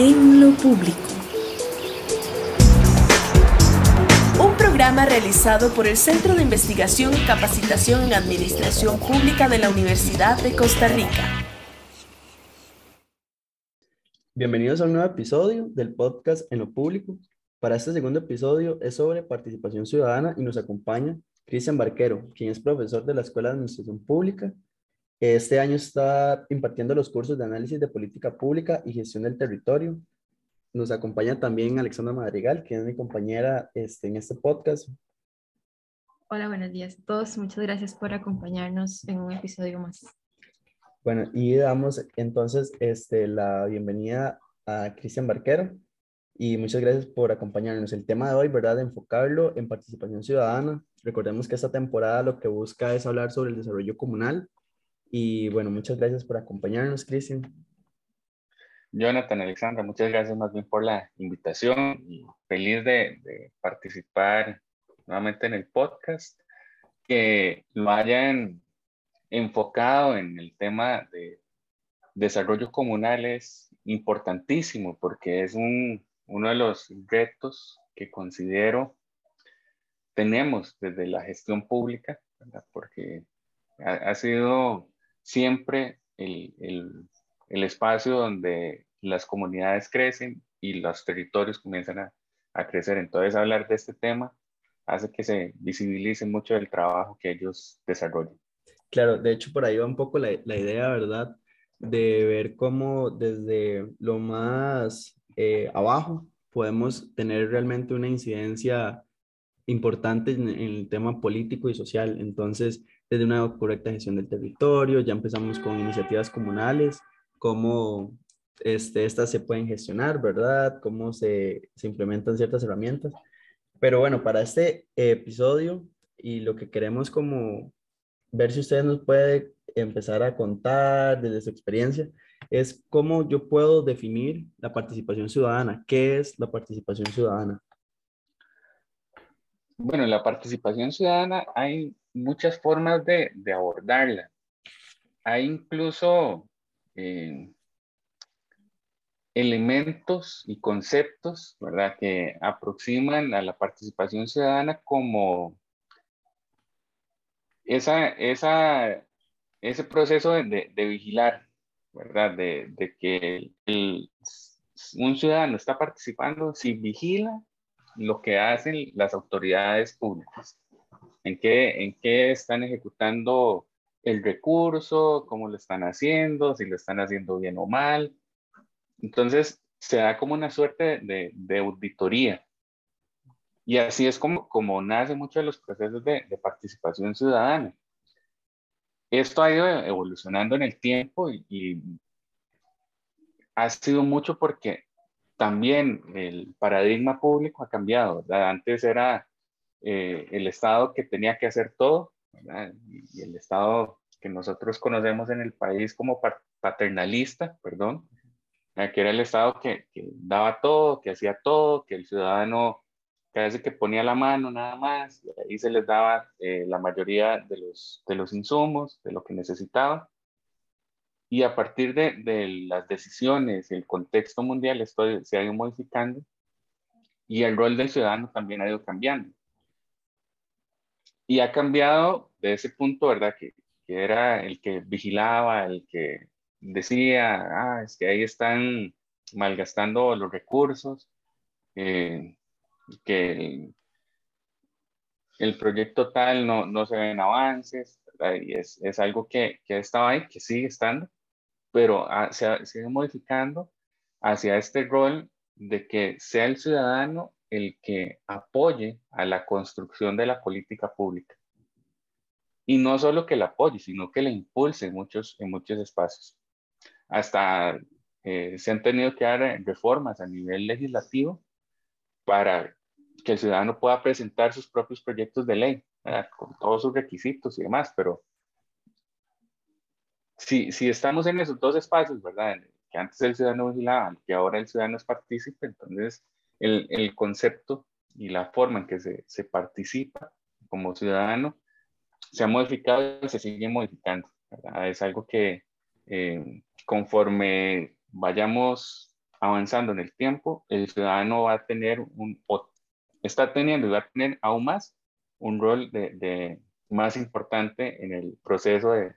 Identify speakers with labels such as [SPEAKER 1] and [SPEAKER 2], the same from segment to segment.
[SPEAKER 1] en lo público. Un programa realizado por el Centro de Investigación y Capacitación en Administración Pública de la Universidad de Costa Rica.
[SPEAKER 2] Bienvenidos a un nuevo episodio del podcast en lo público. Para este segundo episodio es sobre participación ciudadana y nos acompaña Cristian Barquero, quien es profesor de la Escuela de Administración Pública este año está impartiendo los cursos de análisis de política pública y gestión del territorio. Nos acompaña también Alexandra Madrigal, que es mi compañera este, en este podcast.
[SPEAKER 3] Hola, buenos días a todos. Muchas gracias por acompañarnos en un episodio más.
[SPEAKER 2] Bueno, y damos entonces este, la bienvenida a Cristian Barquero y muchas gracias por acompañarnos. El tema de hoy, ¿verdad? enfocarlo en participación ciudadana. Recordemos que esta temporada lo que busca es hablar sobre el desarrollo comunal y bueno, muchas gracias por acompañarnos, Cristian.
[SPEAKER 4] Jonathan, Alexandra, muchas gracias más bien por la invitación feliz de, participar nuevamente en el podcast, que lo hayan enfocado en el tema de desarrollo comunal es importantísimo porque es un, uno de los retos que considero tenemos desde la gestión pública, porque ha sido siempre el, el, espacio donde las comunidades crecen y los territorios comienzan a, a, crecer. Entonces, hablar de este tema hace que se visibilice mucho el trabajo que ellos desarrollan.
[SPEAKER 2] Claro, de hecho, por ahí va un poco la, la idea, ¿verdad? De ver cómo desde lo más eh, abajo podemos tener realmente una incidencia importante en el tema político y social. Entonces, desde una correcta gestión del territorio, ya empezamos con iniciativas comunales, cómo este, estas se pueden gestionar, ¿verdad? Cómo se, se implementan ciertas herramientas. Pero bueno, para este episodio y lo que queremos como ver si ustedes nos puede empezar a contar desde su experiencia, es cómo yo puedo definir la participación ciudadana. ¿Qué es la participación ciudadana?
[SPEAKER 4] Bueno, la participación ciudadana hay muchas formas de, abordarla. Hay incluso eh, elementos y conceptos, ¿verdad?, que aproximan a la participación ciudadana como esa, esa, ese proceso de, vigilar, ¿verdad?, de, que un ciudadano está participando si vigila lo que hacen las autoridades públicas en qué, en qué están ejecutando el recurso, cómo lo están haciendo, si lo están haciendo bien o mal. Entonces, se da como una suerte de, de auditoría. Y así es como, como nace muchos de los procesos de, de, participación ciudadana. Esto ha ido evolucionando en el tiempo y, y ha sido mucho porque también el paradigma público ha cambiado. Antes era eh, el Estado que tenía que hacer todo, y el Estado que nosotros conocemos en el país como paternalista, perdón, que era el Estado que, daba todo, que hacía todo, que el ciudadano casi que ponía la mano nada más, y ahí se les daba eh, la mayoría de los, de los insumos, de lo que necesitaban. Y a partir de, de las decisiones, el contexto mundial, esto se ha ido modificando y el rol del ciudadano también ha ido cambiando. Y ha cambiado de ese punto, ¿verdad? Que, que era el que vigilaba, el que decía, ah, es que ahí están malgastando los recursos, eh, que el, proyecto tal no, no se ven avances, ¿verdad? y es, es algo que, que estaba ahí, que sigue estando, pero se sigue modificando hacia este rol de que sea el ciudadano el que apoye a la construcción de la política pública. Y no solo que la apoye, sino que la impulse en muchos, en muchos espacios. Hasta eh, se han tenido que dar reformas a nivel legislativo para que el ciudadano pueda presentar sus propios proyectos de ley, con todos sus requisitos y demás, pero si, si estamos en esos dos espacios, ¿verdad? Que antes el ciudadano vigilaba, que ahora el ciudadano es partícipe, entonces el, el concepto y la forma en que se, se, participa como ciudadano se ha modificado y se sigue modificando. Es algo que eh, conforme vayamos avanzando en el tiempo, el ciudadano va a tener un, está teniendo y va a tener aún más un rol de, de más importante en el proceso de,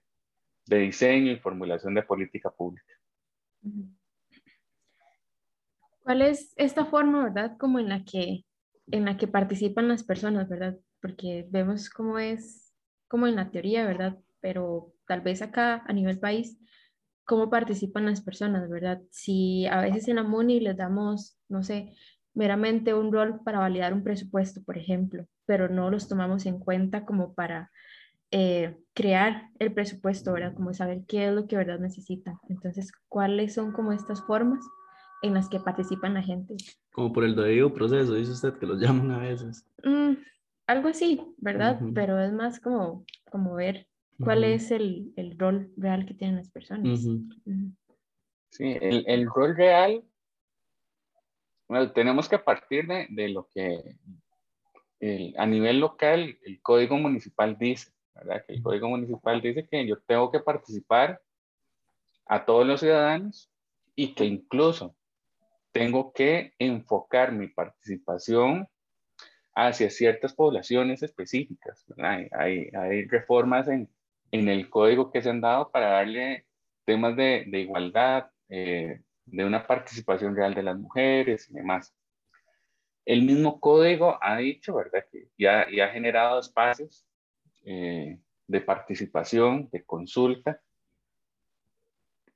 [SPEAKER 4] de, diseño y formulación de política pública.
[SPEAKER 3] ¿Cuál es esta forma, verdad, como en la que, en la que participan las personas, verdad? Porque vemos cómo es, como en la teoría, ¿verdad? Pero tal vez acá a nivel país, cómo participan las personas, ¿verdad? Si a veces en la MUNI les damos, no sé, meramente un rol para validar un presupuesto, por ejemplo, pero no los tomamos en cuenta como para eh, crear el presupuesto, ¿verdad? Como saber qué es lo que verdad necesitan. Entonces, ¿cuáles son como estas formas en las que participan la gente?
[SPEAKER 2] Como por el debido proceso, dice usted que los llaman a veces.
[SPEAKER 3] Mm, algo así, ¿verdad? Pero es más como, como ver cuál es el, el, rol real que tienen las personas.
[SPEAKER 4] Sí, el, el, rol real, bueno, tenemos que partir de, de lo que el, a nivel local el código municipal dice, ¿verdad? Que el código municipal dice que yo tengo que participar a todos los ciudadanos y que incluso tengo que enfocar mi participación hacia ciertas poblaciones específicas. Hay, hay reformas en, en el código que se han dado para darle temas de, de igualdad, eh, de una participación real de las mujeres y demás. El mismo código ha dicho, ¿verdad? Que ya, ya ha generado espacios eh, de participación, de consulta.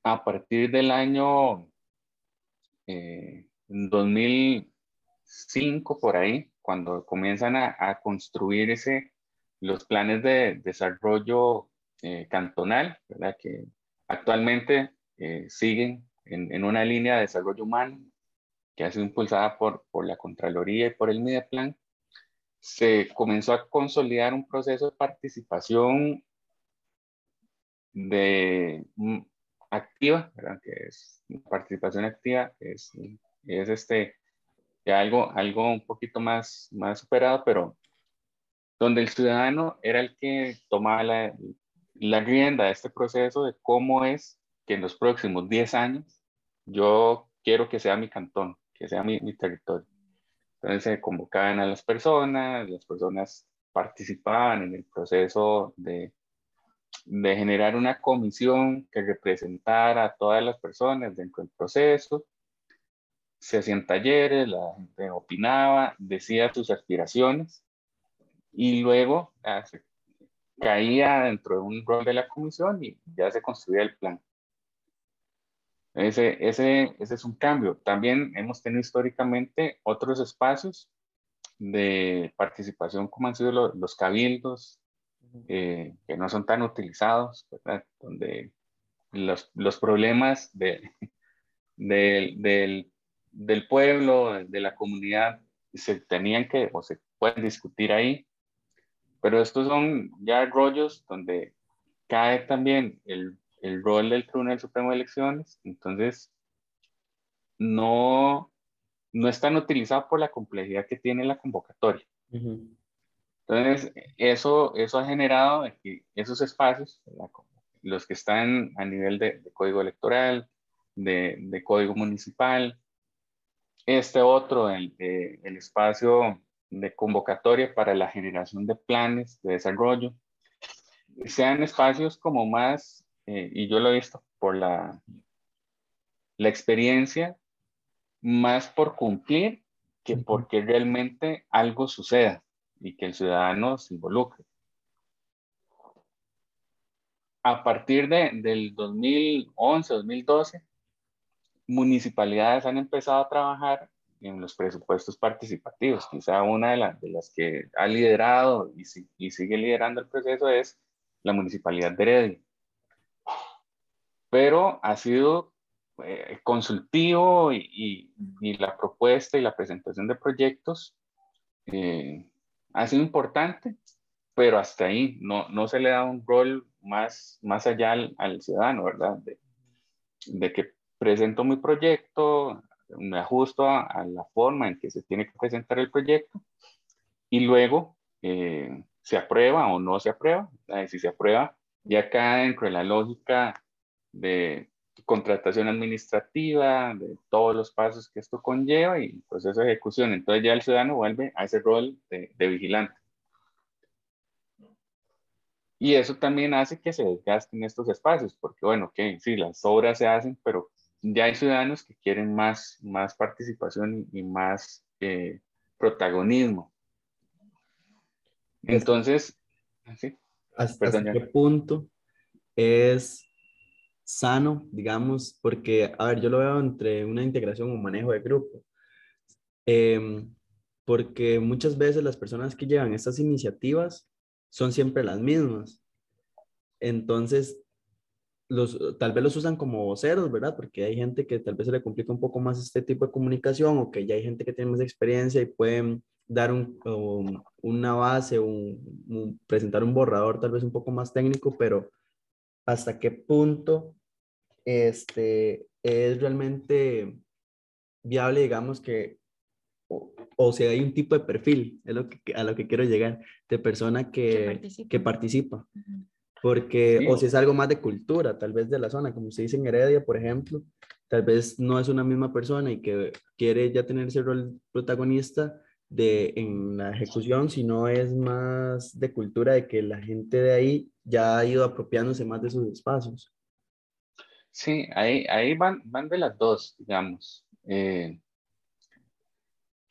[SPEAKER 4] A partir del año 2005, eh, por ahí, cuando comienzan a, a construir ese, los planes de desarrollo eh, cantonal, ¿verdad? que actualmente eh, siguen en, en, una línea de desarrollo humano que ha sido impulsada por, por la Contraloría y por el Mideplan, se comenzó a consolidar un proceso de participación de mm, activa, ¿verdad? que es participación activa, es, es este, algo, algo un poquito más, más superado, pero donde el ciudadano era el que tomaba la, la rienda de este proceso de cómo es que en los próximos 10 años yo quiero que sea mi cantón, que sea mi, mi territorio. Entonces se convocaban a las personas, las personas participaban en el proceso de, de generar una comisión que representara a todas las personas dentro del proceso. Se hacían talleres, la gente opinaba, decía sus aspiraciones y luego ah, caía dentro de un rol de la comisión y ya se construía el plan. Ese, ese, ese es un cambio. También hemos tenido históricamente otros espacios de participación como han sido los cabildos, eh, que no son tan utilizados, ¿verdad? donde los, los problemas de, de, del, del pueblo, de la comunidad, se tenían que o se pueden discutir ahí pero estos son ya rollos donde cae también el, el rol del Tribunal Supremo de Elecciones, entonces no, no es tan utilizado por la complejidad que tiene la convocatoria. Entonces, eso, eso ha generado que esos espacios, los que están a nivel de, código electoral, de, de, código municipal, este otro, el, el espacio de convocatoria para la generación de planes de desarrollo, sean espacios como más, eh, y yo lo he visto por la, la experiencia, más por cumplir que porque realmente algo suceda y que el ciudadano se involucre. A partir de, del 2011, 2012, municipalidades han empezado a trabajar en los presupuestos participativos. Quizá una de, de las que ha liderado y, y, sigue liderando el proceso es la Municipalidad de Heredia. Pero ha sido eh, consultivo y, y, la propuesta y la presentación de proyectos eh, ha sido importante, pero hasta ahí no, no se le da un rol más, más allá al, ciudadano, ¿verdad? De, que presento mi proyecto, me ajusto a, la forma en que se tiene que presentar el proyecto y luego eh, se aprueba o no se aprueba. Si se aprueba, ya cae dentro de la lógica de contratación administrativa, de todos los pasos que esto conlleva y proceso de ejecución. Entonces ya el ciudadano vuelve a ese rol de, vigilante. Y eso también hace que se desgasten estos espacios, porque bueno, que sí, las obras se hacen, pero ya hay ciudadanos que quieren más, más participación y, más eh, protagonismo. Entonces, ¿sí?
[SPEAKER 2] ¿hasta, qué punto es sano, digamos, porque, a ver, yo lo veo entre una integración o manejo de grupo. Em, porque muchas veces las personas que llevan estas iniciativas son siempre las mismas. Entonces, los, tal vez los usan como voceros, ¿verdad? Porque hay gente que tal vez se le complica un poco más este tipo de comunicación o que ya hay gente que tiene más experiencia y pueden dar un, una base, un, presentar un borrador tal vez un poco más técnico, pero hasta qué punto este, es realmente viable, digamos, que, o, si hay un tipo de perfil, es lo que, a lo que quiero llegar, de persona que, que participa. Porque, o si es algo más de cultura, tal vez de la zona, como se dice en Heredia, por ejemplo, tal vez no es una misma persona y que quiere ya tener ese rol protagonista de, en la ejecución, sino es más de cultura, de que la gente de ahí ya ha ido apropiándose más de sus espacios.
[SPEAKER 4] Sí, ahí, ahí van, van de las dos, digamos. Eh,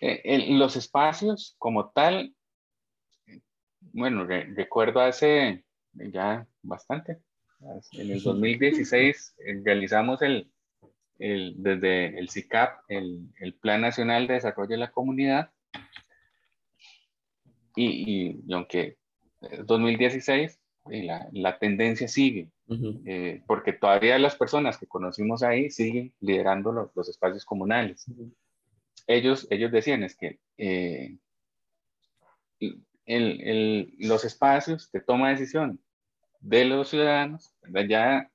[SPEAKER 4] eh los espacios como tal, bueno, recuerdo hace ya bastante, en el 2016 eh, realizamos el, el, desde el CICAP, el, el, Plan Nacional de Desarrollo de la Comunidad, y, y, y aunque 2016 la, la tendencia sigue, eh, porque todavía las personas que conocimos ahí siguen liderando los, los espacios comunales. ellos, ellos decían es que eh, el, el, los espacios de toma de decisión de los ciudadanos ya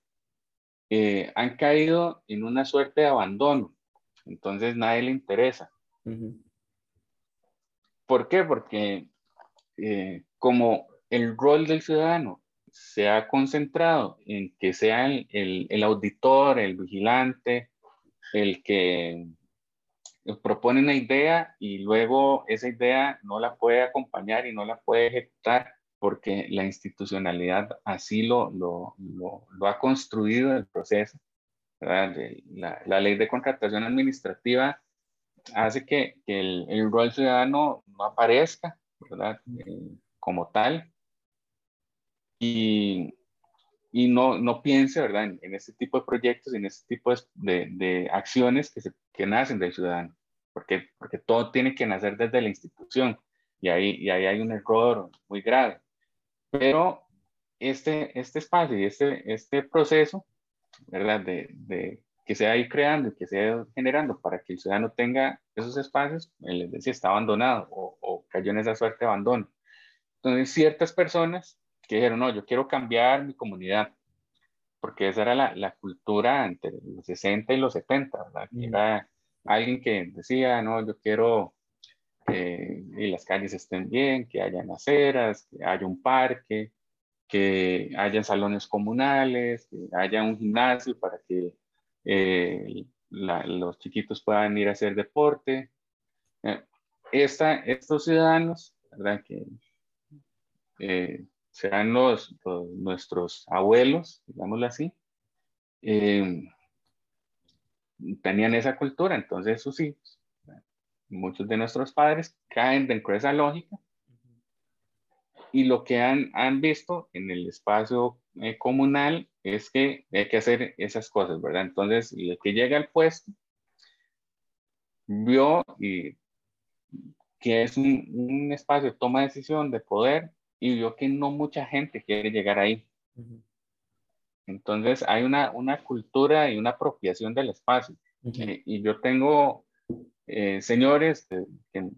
[SPEAKER 4] eh, han caído en una suerte de abandono, entonces nadie le interesa. ¿Por qué? Porque como el rol del ciudadano se ha concentrado en que sea el, el, auditor, el vigilante, el que propone una idea y luego esa idea no la puede acompañar y no la puede ejecutar porque la institucionalidad así lo, lo, lo, ha construido el proceso. La, la, ley de contratación administrativa hace que, que el, el, rol ciudadano no aparezca ¿verdad? Eh, como tal y, y no, no piense, ¿verdad?, en, en, este tipo de proyectos, en este tipo de, de acciones que, se, que nacen del ciudadano, porque, porque todo tiene que nacer desde la institución y ahí, y ahí hay un error muy grave. Pero este, este espacio y este, este proceso, ¿verdad?, de, de que se va ir creando y que se va generando para que el ciudadano tenga esos espacios, les decía, está abandonado o, o cayó en esa suerte de abandono. Entonces, ciertas personas que dijeron, no, yo quiero cambiar mi comunidad, porque esa era la, la cultura entre los 60 y los 70, ¿verdad? Mm. Era alguien que decía, no, yo quiero que las calles estén bien, que haya aceras, que haya un parque, que haya salones comunales, que haya un gimnasio para que eh, los chiquitos puedan ir a hacer deporte. Eh, esta, estos ciudadanos, ¿verdad? Que eh, serán los, nuestros abuelos, digámoslo así, eh, tenían esa cultura, entonces sus hijos, muchos de nuestros padres caen dentro de esa lógica y lo que han, han visto en el espacio eh, comunal es que hay que hacer esas cosas, ¿verdad? Entonces, el que llega al puesto vio y que es un, un espacio de toma de decisión, de poder, y vio que no mucha gente quiere llegar ahí. Entonces hay una, una cultura y una apropiación del espacio. Eh, y yo tengo eh, señores que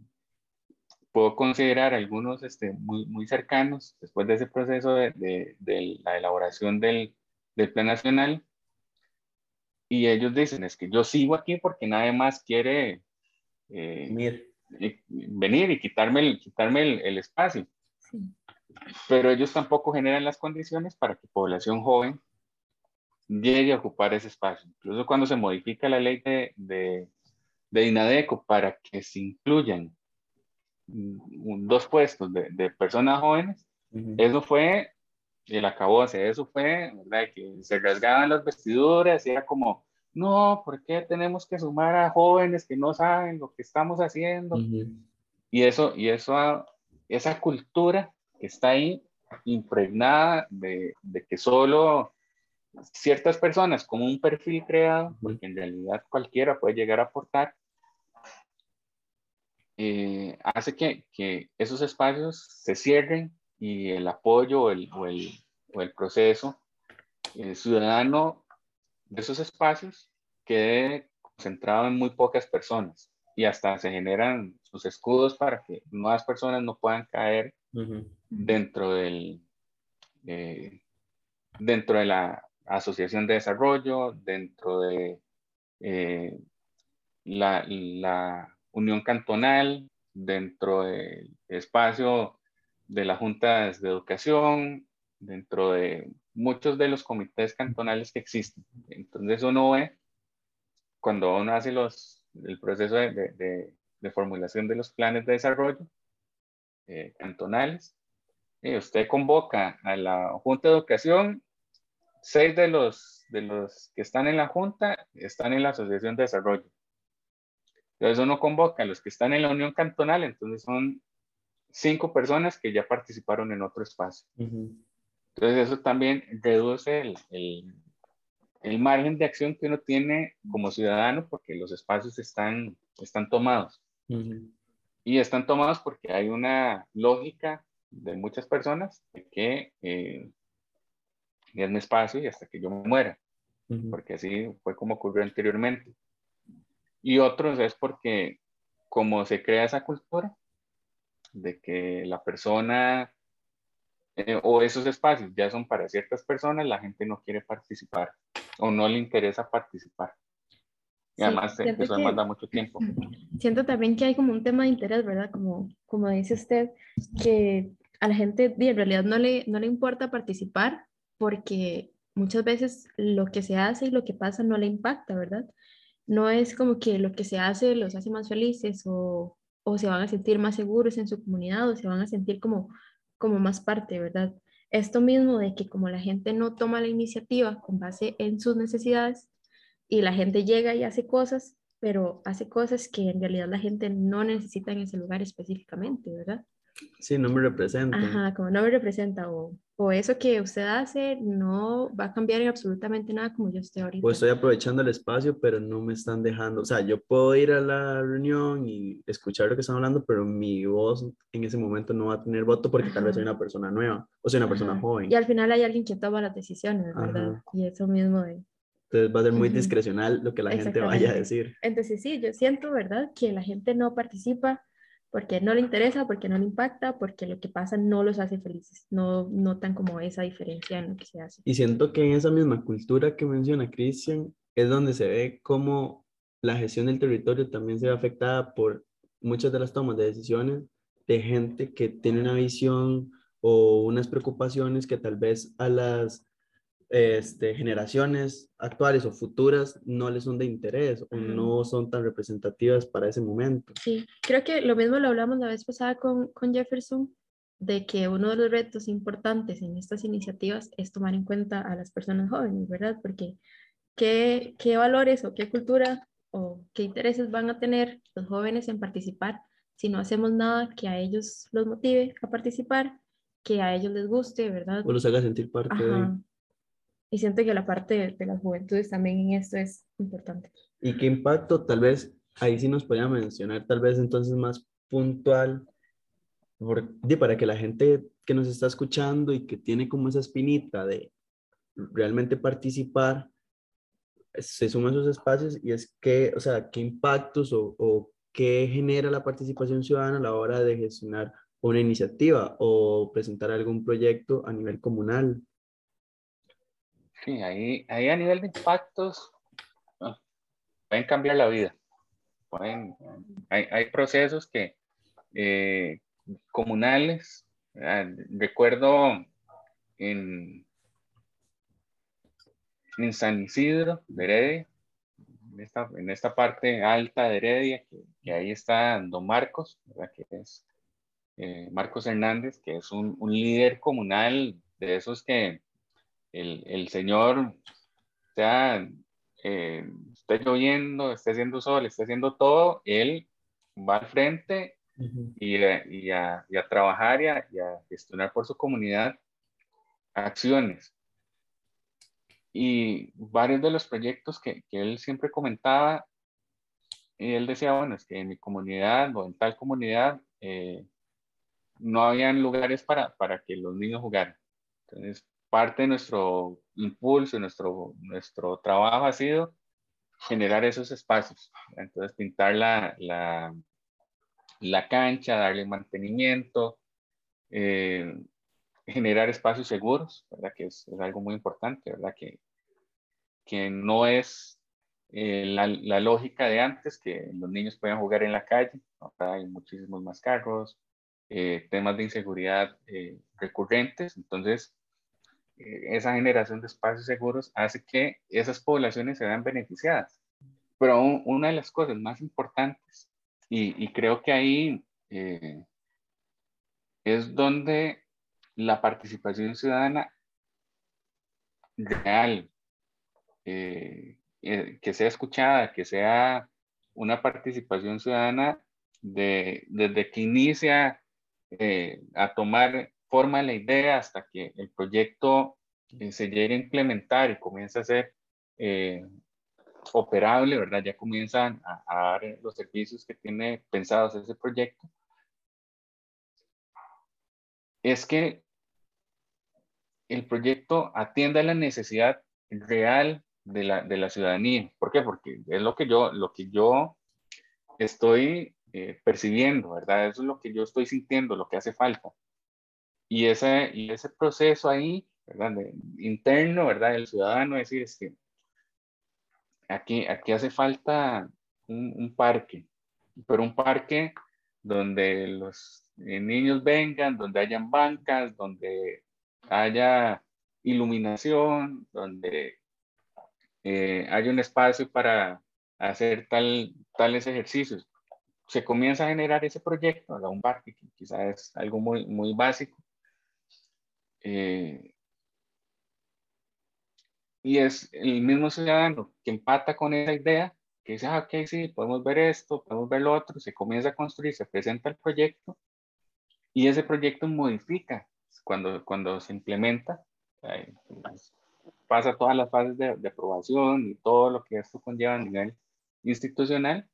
[SPEAKER 4] puedo considerar algunos este, muy, muy cercanos después de ese proceso de, de, la elaboración del, del, plan nacional. Y ellos dicen, es que yo sigo aquí porque nadie más quiere eh, venir y quitarme el, quitarme el, el espacio. Sí pero ellos tampoco generan las condiciones para que población joven llegue a ocupar ese espacio. Incluso cuando se modifica la ley de, de, de INADECO para que se incluyan dos puestos de, de personas jóvenes, eso fue el acabose, eso fue, ¿verdad? Que se rasgaban las vestiduras y era como, no, ¿por qué tenemos que sumar a jóvenes que no saben lo que estamos haciendo? Y eso, y eso, esa cultura que está ahí impregnada de, de que solo ciertas personas con un perfil creado, porque en realidad cualquiera puede llegar a aportar, eh, hace que, que, esos espacios se cierren y el apoyo el, o, el, o el proceso el ciudadano de esos espacios quede concentrado en muy pocas personas y hasta se generan sus escudos para que nuevas personas no puedan caer dentro del eh, dentro de la asociación de desarrollo, dentro de eh, la, la, unión cantonal, dentro del espacio de las juntas de educación, dentro de muchos de los comités cantonales que existen. Entonces uno ve, cuando uno hace los, el proceso de, de, de formulación de los planes de desarrollo eh, cantonales, y usted convoca a la Junta de Educación seis de los, de los que están en la Junta están en la Asociación de Desarrollo. Entonces uno convoca a los que están en la Unión Cantonal, entonces son cinco personas que ya participaron en otro espacio. Entonces eso también reduce el, el, el, margen de acción que uno tiene como ciudadano porque los espacios están, están tomados. Y están tomados porque hay una lógica de muchas personas de que eh, es mi espacio y hasta que yo me muera, porque así fue como ocurrió anteriormente. Y otros es porque como se crea esa cultura de que la persona eh, o esos espacios ya son para ciertas personas, la gente no quiere participar o no le interesa participar. Y además eso demanda mucho tiempo.
[SPEAKER 3] Siento también que hay como un tema de interés, ¿verdad? Como, como dice usted, que a la gente en realidad no le, no le importa participar porque muchas veces lo que se hace y lo que pasa no le impacta, ¿verdad? No es como que lo que se hace los hace más felices o, o se van a sentir más seguros en su comunidad o se van a sentir como, como más parte, ¿verdad? Esto mismo de que como la gente no toma la iniciativa con base en sus necesidades y la gente llega y hace cosas, pero hace cosas que en realidad la gente no necesita en ese lugar específicamente, ¿verdad?
[SPEAKER 2] Sí, no me representa.
[SPEAKER 3] Ajá, como no me representa o, o, eso que usted hace no va a cambiar en absolutamente nada como yo estoy ahorita.
[SPEAKER 2] Pues estoy aprovechando el espacio, pero no me están dejando. O sea, yo puedo ir a la reunión y escuchar lo que están hablando, pero mi voz en ese momento no va a tener voto porque tal vez soy una persona nueva o soy una persona joven.
[SPEAKER 3] Y al final hay alguien que toma las decisiones, ¿verdad? Y eso mismo de...
[SPEAKER 2] Entonces va a ser muy discrecional lo que la gente vaya a decir.
[SPEAKER 3] Entonces sí, yo siento, ¿verdad? Que la gente no participa porque no le interesa, porque no le impacta, porque lo que pasa no los hace felices, no notan como esa diferencia en lo que se hace.
[SPEAKER 2] Y siento que en esa misma cultura que menciona Cristian es donde se ve cómo la gestión del territorio también se ve afectada por muchas de las tomas de decisiones de gente que tiene una visión o unas preocupaciones que tal vez a las este, generaciones actuales o futuras no les son de interés o no son tan representativas para ese momento.
[SPEAKER 3] Sí, creo que lo mismo lo hablamos la vez pasada con, con Jefferson, de que uno de los retos importantes en estas iniciativas es tomar en cuenta a las personas jóvenes, ¿verdad? Porque ¿qué, qué valores o qué cultura o qué intereses van a tener los jóvenes en participar si no hacemos nada que a ellos los motive a participar, que a ellos les guste, ¿verdad?
[SPEAKER 2] O los haga sentir parte de
[SPEAKER 3] y siento que la parte de, las juventudes también en esto es importante.
[SPEAKER 2] ¿Y qué impacto tal vez, ahí sí nos podría mencionar, tal vez entonces más puntual, para que la gente que nos está escuchando y que tiene como esa espinita de realmente participar, se suma a esos espacios y es que, o sea, qué impactos o, o qué genera la participación ciudadana a la hora de gestionar una iniciativa o presentar algún proyecto a nivel comunal.
[SPEAKER 4] Sí, ahí, ahí a nivel de impactos ah, pueden cambiar la vida. Pueden, hay, hay procesos que eh, comunales, recuerdo en, en San Isidro de Heredia, en esta, en esta parte alta de Heredia, que, ahí está Don Marcos, que es eh, Marcos Hernández, que es un, un, líder comunal de esos que el, el Señor, sea, eh, esté lloviendo, esté haciendo sol, esté haciendo todo, él va al frente y, y, a, y, a, trabajar y a, y a gestionar por su comunidad acciones. Y varios de los proyectos que, que, él siempre comentaba, y él decía, bueno, es que en mi comunidad o en tal comunidad eh, no habían lugares para, para que los niños jugaran. Entonces, parte de nuestro impulso, nuestro, nuestro trabajo ha sido generar esos espacios. Entonces, pintar la, la, la cancha, darle mantenimiento, eh, generar espacios seguros, ¿verdad? Que es, es, algo muy importante, ¿verdad? Que, que no es eh, la, la, lógica de antes, que los niños puedan jugar en la calle, ahora hay muchísimos más carros, eh, temas de inseguridad eh, recurrentes, entonces esa generación de espacios seguros hace que esas poblaciones se vean beneficiadas. Pero una de las cosas más importantes, y, creo que ahí es donde la participación ciudadana real, eh, eh, que sea escuchada, que sea una participación ciudadana de, desde que inicia eh, a tomar forma la idea hasta que el proyecto se llegue a implementar y comienza a ser operable, ¿verdad? Ya comienzan a, a, dar los servicios que tiene pensados ese proyecto. Es que el proyecto atienda la necesidad real de la, de la, ciudadanía. ¿Por qué? Porque es lo que yo, lo que yo estoy eh, percibiendo, ¿verdad? Eso es lo que yo estoy sintiendo, lo que hace falta. Y ese, y ese proceso ahí, ¿verdad? interno, ¿verdad? El ciudadano, es decir, aquí, aquí hace falta un, un parque, pero un parque donde los eh, niños vengan, donde hayan bancas, donde haya iluminación, donde eh, haya un espacio para hacer tal, tales ejercicios. Se comienza a generar ese proyecto, un parque, que quizás es algo muy, muy básico. Eh, y es el mismo ciudadano que empata con esa idea, que dice, ah, ok, sí, podemos ver esto, podemos ver lo otro, se comienza a construir, se presenta el proyecto y ese proyecto modifica cuando, cuando se implementa, pues, pasa todas las fases de, de, aprobación y todo lo que esto conlleva a nivel institucional,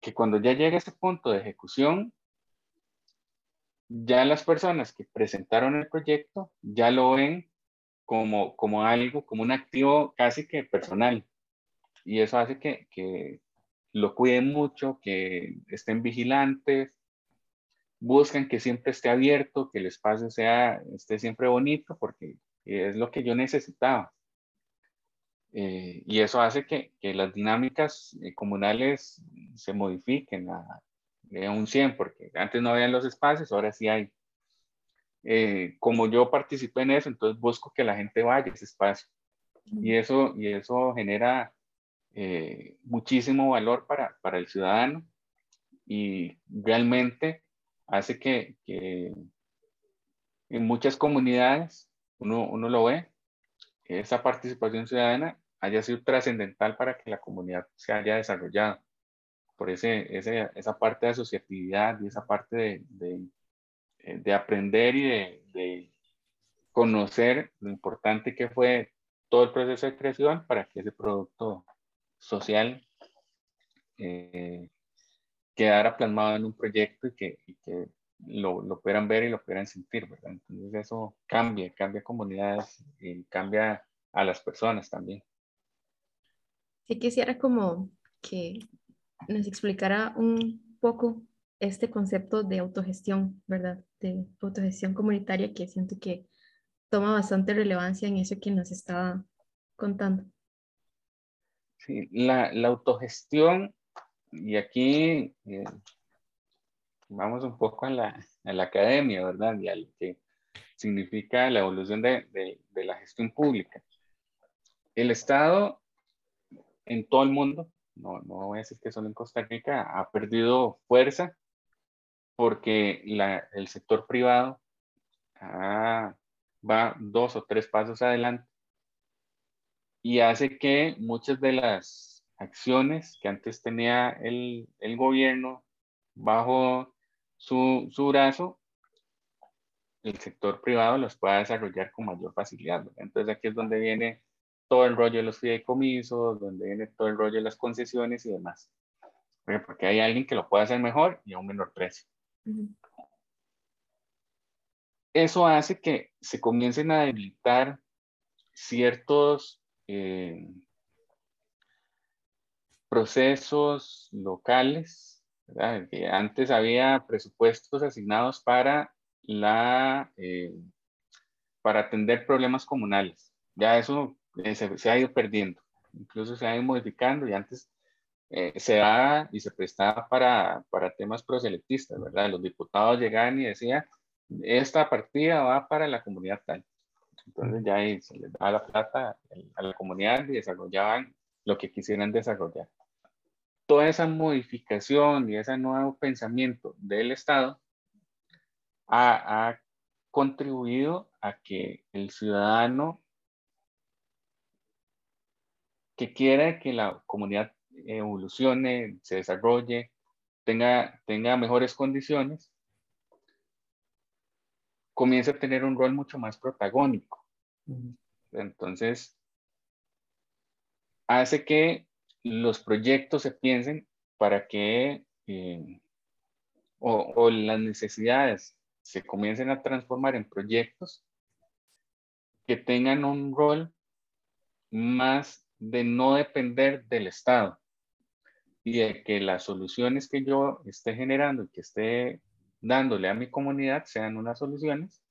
[SPEAKER 4] que cuando ya llega ese punto de ejecución, ya las personas que presentaron el proyecto ya lo ven como, como algo, como un activo casi que personal. Y eso hace que, que lo cuiden mucho, que estén vigilantes, buscan que siempre esté abierto, que el espacio sea, esté siempre bonito, porque es lo que yo necesitaba. Eh, y eso hace que, que las dinámicas eh, comunales se modifiquen a, un 100, porque antes no había los espacios, ahora sí hay. Eh, como yo participé en eso, entonces busco que la gente vaya a ese espacio. Y eso, y eso genera muchísimo valor para, para el ciudadano y realmente hace que, en muchas comunidades, uno, uno lo ve, esa participación ciudadana haya sido trascendental para que la comunidad se haya desarrollado. Por ese, ese, esa parte de asociatividad y esa parte de, de, eh, de aprender y de, de, conocer lo importante que fue todo el proceso de creación para que ese producto social eh, quedara plasmado en un proyecto y que, y que lo, lo, puedan ver y lo puedan sentir, ¿verdad? Entonces eso cambia, cambia comunidades y cambia a las personas también.
[SPEAKER 3] Sí quisiera como que nos explicara un poco este concepto de autogestión, ¿verdad? De autogestión comunitaria que siento que toma bastante relevancia en eso que nos estaba contando.
[SPEAKER 4] Sí, la, autogestión y aquí eh, vamos un poco a la, a la, academia, ¿verdad? Y a que significa la evolución de, de, la gestión pública. el Estado en todo el mundo, no, no voy a decir que solo en Costa Rica, ha perdido fuerza porque la, el sector privado ah, va dos o tres pasos adelante y hace que muchas de las acciones que antes tenía el, el gobierno bajo su, su, brazo, el sector privado los pueda desarrollar con mayor facilidad. Entonces aquí es donde viene todo el rollo de los fideicomisos, donde viene todo el rollo de las concesiones y demás. Porque hay alguien que lo puede hacer mejor y a un menor precio. Eso hace que se comiencen a debilitar ciertos eh, procesos locales, que antes había presupuestos asignados para, la, eh, para atender problemas comunales. Ya eso eh, se, ha ido perdiendo, incluso se ha ido modificando y antes se da y se prestaba para, para temas proselitistas, ¿verdad? Los diputados llegaban y decían, esta partida va para la comunidad tal. Entonces ya ahí se les daba la plata a la comunidad y desarrollaban lo que quisieran desarrollar. Toda esa modificación y ese nuevo pensamiento del Estado ha, ha contribuido a que el ciudadano que quiera que la comunidad evolucione, se desarrolle, tenga, tenga mejores condiciones, comienza a tener un rol mucho más protagónico. Entonces, hace que los proyectos se piensen para que, eh, o, las necesidades se comiencen a transformar en proyectos que tengan un rol más de no depender del Estado y de que las soluciones que yo esté generando y que esté dándole a mi comunidad sean unas soluciones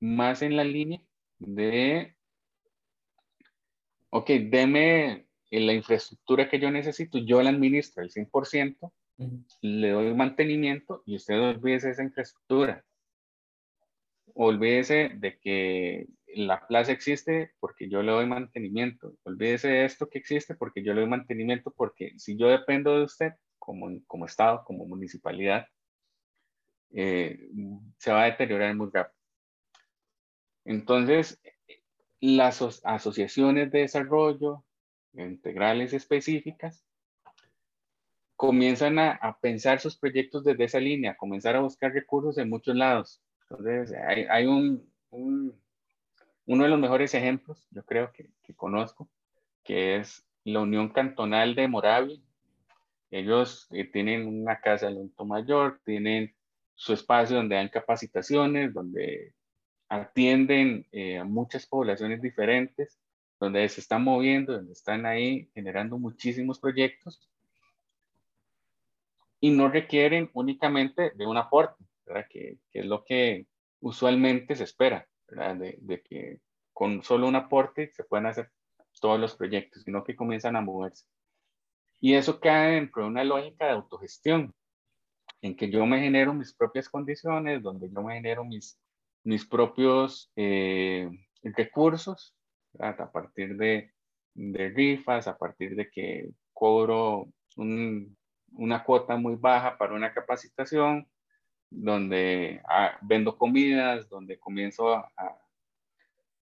[SPEAKER 4] más en la línea de, ok, deme la infraestructura que yo necesito, yo la administro al 100%, le doy mantenimiento y usted olvídese esa infraestructura. Olvídese de que la plaza existe porque yo le doy mantenimiento. Olvídese de esto que existe porque yo le doy mantenimiento porque si yo dependo de usted, como, como Estado, como municipalidad, eh, se va a deteriorar muy rápido. Entonces, las asociaciones de desarrollo integrales específicas comienzan a, pensar sus proyectos desde esa línea, comenzar a buscar recursos en muchos lados. Entonces, hay, un, uno de los mejores ejemplos, yo creo que, conozco, que es la Unión Cantonal de Moravia, ellos eh, tienen una casa de adulto mayor, tienen su espacio donde dan capacitaciones, donde atienden eh, a muchas poblaciones diferentes, donde se están moviendo, donde están ahí generando muchísimos proyectos y no requieren únicamente de un aporte, que, es lo que usualmente se espera, de, de, que con solo un aporte se pueden hacer todos los proyectos, sino que comienzan a moverse. Y eso cae dentro de una lógica de autogestión, en que yo me genero mis propias condiciones, donde yo me genero mis, mis propios eh, recursos, a partir de, de, rifas, a partir de que cobro una cuota muy baja para una capacitación, donde ah, vendo comidas, donde comienzo a,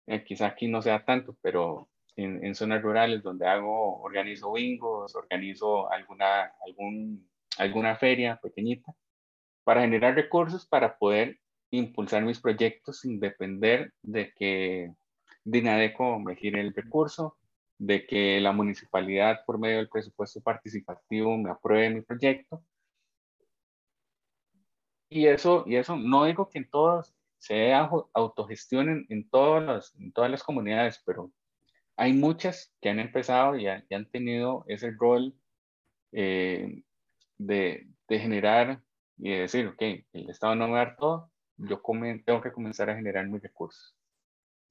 [SPEAKER 4] eh, quizá aquí no sea tanto, pero en, zonas rurales donde hago, organizo bingos, organizo alguna, algún, alguna feria pequeñita para generar recursos para poder impulsar mis proyectos sin depender de que Dinadeco me gire el recurso, de que la municipalidad por medio del presupuesto participativo me apruebe mi proyecto. Y eso, y eso no digo que en todos se autogestionen en, todas en todas las comunidades, pero hay muchas que han empezado y, han tenido ese rol eh, de, de, generar y de decir, ok, el Estado no me va a dar todo, yo tengo que comenzar a generar mis recursos.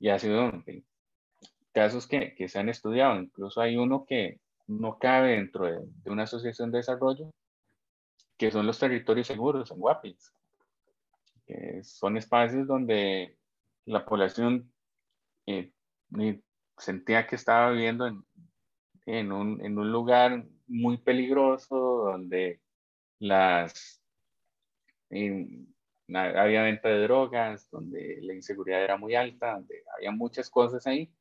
[SPEAKER 4] Y ha sido casos que, que, se han estudiado, incluso hay uno que no cabe dentro de, de, una asociación de desarrollo, que son los territorios seguros en Guapis, son espacios donde la población eh, sentía que estaba viviendo en, en, un, en un lugar muy peligroso donde las había venta de drogas, donde la inseguridad era muy alta, donde había muchas cosas ahí.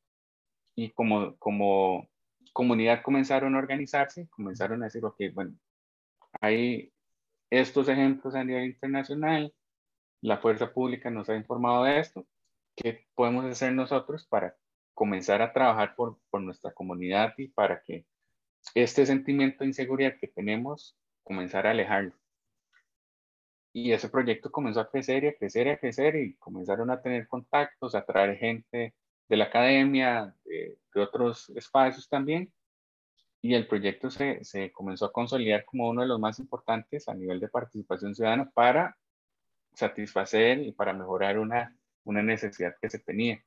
[SPEAKER 4] Y como, como comunidad comenzaron a organizarse, comenzaron a decir, ok, bueno, hay estos ejemplos a nivel internacional, la fuerza pública nos ha informado de esto, ¿qué podemos hacer nosotros para comenzar a trabajar por, por nuestra comunidad y para que este sentimiento de inseguridad que tenemos, comenzar a alejarlo? Y ese proyecto comenzó a crecer y a crecer y a crecer y comenzaron a tener contactos, a traer gente de la academia, de, otros espacios también. Y el proyecto se, se, comenzó a consolidar como uno de los más importantes a nivel de participación ciudadana para satisfacer y para mejorar una, una necesidad que se tenía,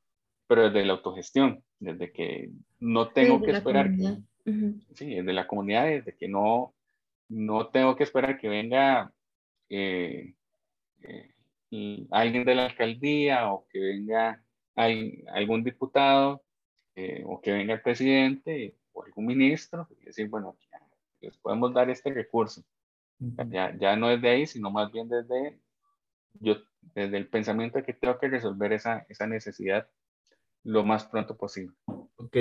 [SPEAKER 4] pero desde la autogestión, desde que no tengo que esperar, que, sí, desde la comunidad, desde que no, no tengo que esperar que venga eh, eh, alguien de la alcaldía o que venga algún diputado eh, o que venga el presidente o algún ministro y decir, bueno, les podemos dar este recurso. ya, ya no es de ahí, sino más bien desde, yo, desde el pensamiento de que tengo que resolver esa, esa necesidad lo más pronto posible.
[SPEAKER 2] Ok,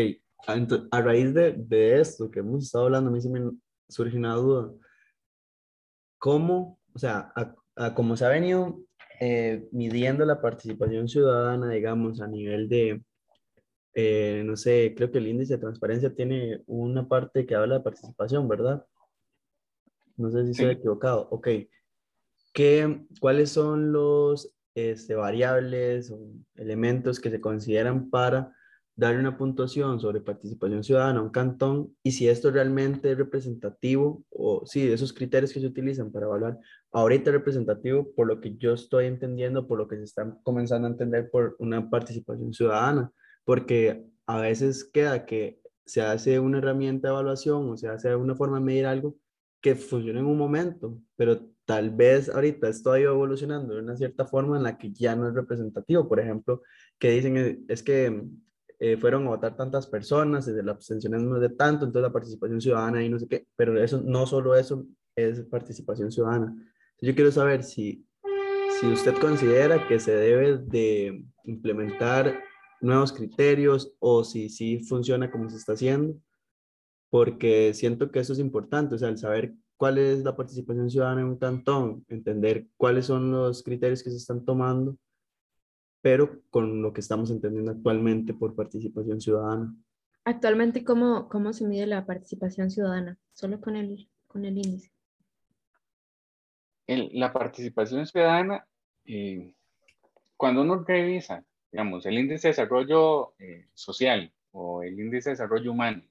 [SPEAKER 2] a raíz de, de esto que hemos estado hablando, a mí se me surge una duda. ¿Cómo o sea, a, como se ha venido eh, midiendo la participación ciudadana, digamos, a nivel de, eh, no sé, creo que el índice de transparencia tiene una parte que habla de participación, ¿verdad? No sé si estoy equivocado. Ok. ¿Qué, ¿Cuáles son los este, variables o elementos que se consideran para darle una puntuación sobre participación ciudadana a un cantón y si esto realmente es representativo o si esos criterios que se utilizan para evaluar ahorita es representativo por lo que yo estoy entendiendo, por lo que se está comenzando a entender por una participación ciudadana, porque a veces queda que se hace una herramienta de evaluación o se hace una forma de medir algo que funciona en un momento, pero tal vez ahorita estoy evolucionando de una cierta forma en la que ya no es representativo. Por ejemplo, que dicen es que eh, fueron a votar tantas personas, la abstencionismo de tanto, entonces la participación ciudadana y no sé qué, pero eso no solo eso es participación ciudadana. Yo quiero saber si, si usted considera que se debe de implementar nuevos criterios o si sí funciona como se está haciendo, porque siento que eso es importante, o sea, el saber cuál es la participación ciudadana en un cantón, entender cuáles son los criterios que se están tomando pero con lo que estamos entendiendo actualmente por participación ciudadana.
[SPEAKER 3] Actualmente, ¿cómo, cómo se mide la participación ciudadana? Solo con el, con el índice.
[SPEAKER 4] la participación ciudadana, eh, cuando uno revisa, digamos, el índice de desarrollo eh, social o el índice de desarrollo humano,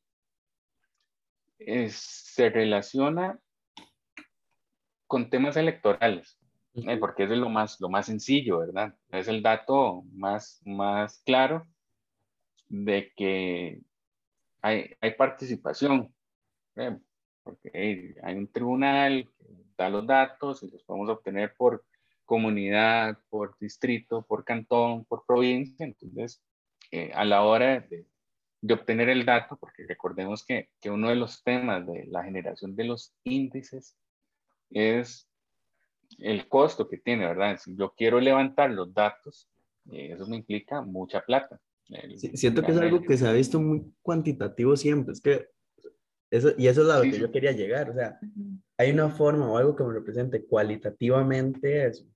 [SPEAKER 4] se relaciona con temas electorales. Eh, porque es lo más, lo más sencillo, ¿verdad? Es el dato más, más claro de que hay, hay participación, ¿eh? porque hay, un tribunal que da los datos y los podemos obtener por comunidad, por distrito, por cantón, por provincia, entonces eh, a la hora de, de, obtener el dato, porque recordemos que, que uno de los temas de la generación de los índices es el costo que tiene, ¿verdad? Si yo quiero levantar los datos, eh, eso me implica mucha plata.
[SPEAKER 2] siento que es algo que se ha visto muy cuantitativo siempre, es que eso, y eso es a lo que yo quería llegar, o sea, hay una forma o algo que me represente cualitativamente eso.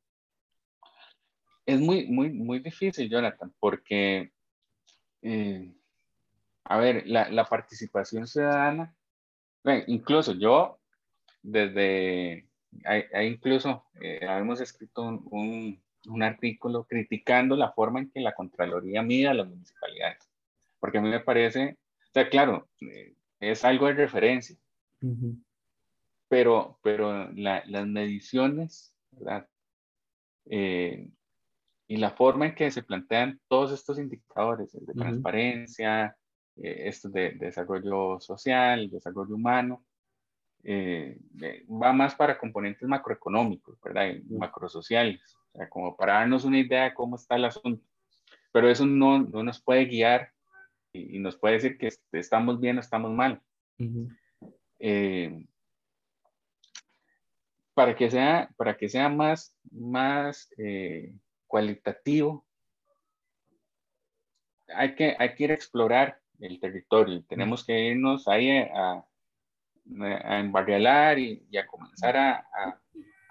[SPEAKER 4] Es muy, muy, muy difícil, Jonathan, porque, eh, a ver, la, la participación ciudadana, incluso yo, desde hay, incluso eh, hemos escrito un, un, artículo criticando la forma en que la Contraloría mide a las municipalidades, porque a mí me parece, o sea, claro, eh, es algo de referencia, pero, pero las mediciones, ¿verdad? Eh, y la forma en que se plantean todos estos indicadores, de transparencia, estos de, de, desarrollo social, desarrollo humano, eh, va más para componentes macroeconómicos, ¿verdad? macrosociales, o sea, como para darnos una idea de cómo está el asunto. Pero eso no, no nos puede guiar y, nos puede decir que estamos bien o estamos mal. Eh, para que sea, para que sea más, más eh, cualitativo, hay que, hay que ir a explorar el territorio. Tenemos que irnos ahí a, a embarrialar y, a comenzar a,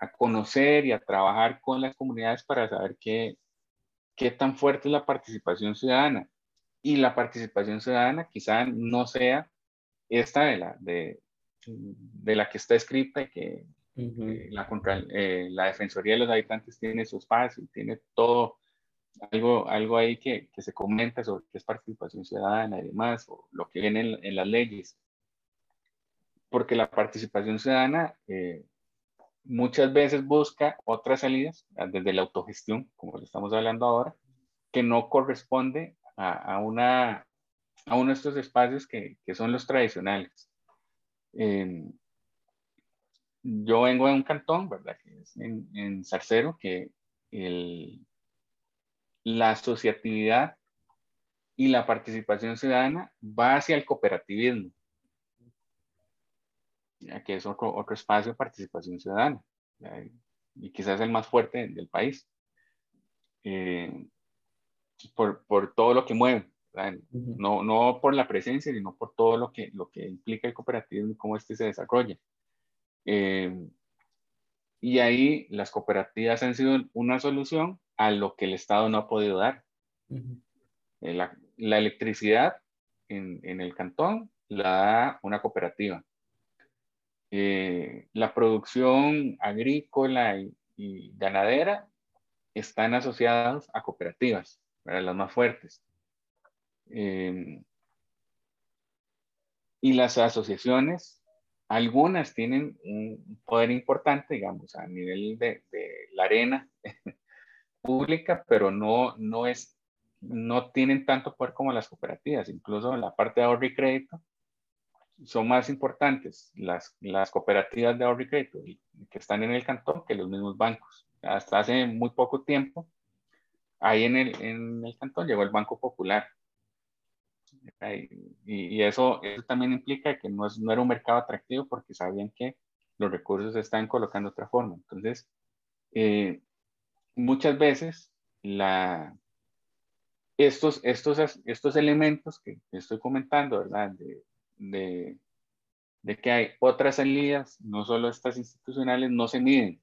[SPEAKER 4] a, conocer y a trabajar con las comunidades para saber qué, qué tan fuerte es la participación ciudadana. Y la participación ciudadana quizá no sea esta de la, de, de la que está escrita y que eh, la, contra, eh, la Defensoría de los Habitantes tiene su espacio, tiene todo, algo, algo ahí que, que, se comenta sobre qué es participación ciudadana y demás, o lo que viene en, en las leyes. Porque la participación ciudadana eh, muchas veces busca otras salidas, desde la autogestión, como le estamos hablando ahora, que no corresponde a, a una, a uno de estos espacios que, que son los tradicionales. Eh, yo vengo de un cantón, ¿verdad? Que es en, en Zarcero, que el, la asociatividad y la participación ciudadana va hacia el cooperativismo, ya que es otro, otro espacio de participación ciudadana, y quizás el más fuerte del país, eh, por, por, todo lo que mueve, no, no por la presencia, sino por todo lo que, lo que implica el cooperativismo y cómo este se desarrolla. Eh, y ahí las cooperativas han sido una solución a lo que el Estado no ha podido dar. Eh, la, la, electricidad en, en, el cantón la da una cooperativa. Eh, la producción agrícola y, ganadera están asociadas a cooperativas, las más fuertes. y las asociaciones algunas tienen un poder importante, digamos, a nivel de, la arena pública, pero no, no, es, no tienen tanto poder como las cooperativas. Incluso en la parte de ahorro y crédito, son más importantes las, las cooperativas de ahorro y crédito que están en el cantón que los mismos bancos. Hasta hace muy poco tiempo, ahí en el, en el cantón llegó el Banco Popular y, eso, eso también implica que no, es, no era un mercado atractivo porque sabían que los recursos se estaban colocando de otra forma. Entonces, eh, muchas veces la, estos, estos, estos elementos que estoy comentando, ¿verdad? De, de, de, que hay otras salidas, no solo estas institucionales, no se miden.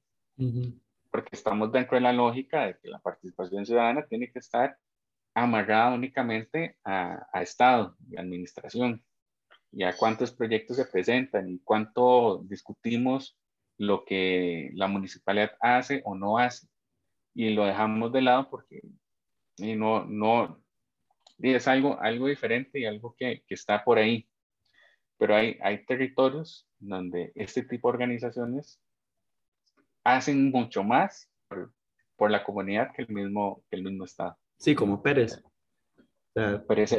[SPEAKER 4] Porque estamos dentro de la lógica de que la participación ciudadana tiene que estar amarrada únicamente a, Estado y administración y a cuántos proyectos se presentan y cuánto discutimos lo que la municipalidad hace o no hace. Y lo dejamos de lado porque no, no, es algo, algo diferente y algo que, que está por ahí. Pero hay, hay territorios donde este tipo de organizaciones hacen mucho más por, por la comunidad que el mismo, que el mismo Estado.
[SPEAKER 2] Sí, como Pérez. Pérez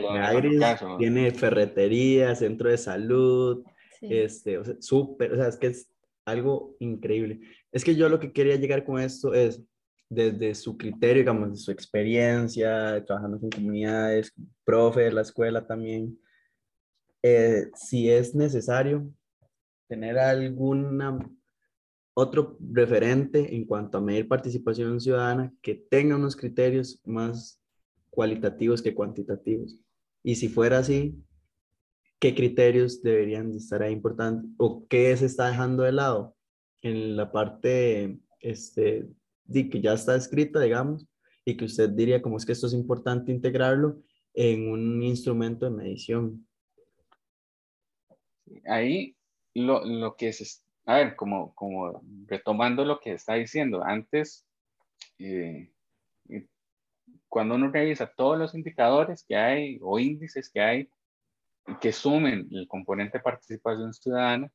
[SPEAKER 2] tiene ferretería, centro de salud, este, o sea, súper, o sea, es que es algo increíble. Es que yo lo que quería llegar con esto es, desde su criterio, digamos, de su experiencia, trabajando con comunidades, profe de la escuela también, eh, si es necesario tener alguna otro referente en cuanto a medir participación ciudadana que tenga unos criterios más cualitativos que cuantitativos. Y si fuera así, ¿qué criterios deberían estar ahí importantes o qué se está dejando de lado en la parte este, de que ya está escrita, digamos, y que usted diría como es que esto es importante integrarlo en un instrumento de medición?
[SPEAKER 4] Ahí lo, lo que es a ver, como, como retomando lo que está diciendo, antes, eh, cuando uno revisa todos los indicadores que hay o índices que hay que sumen el componente de participación ciudadana,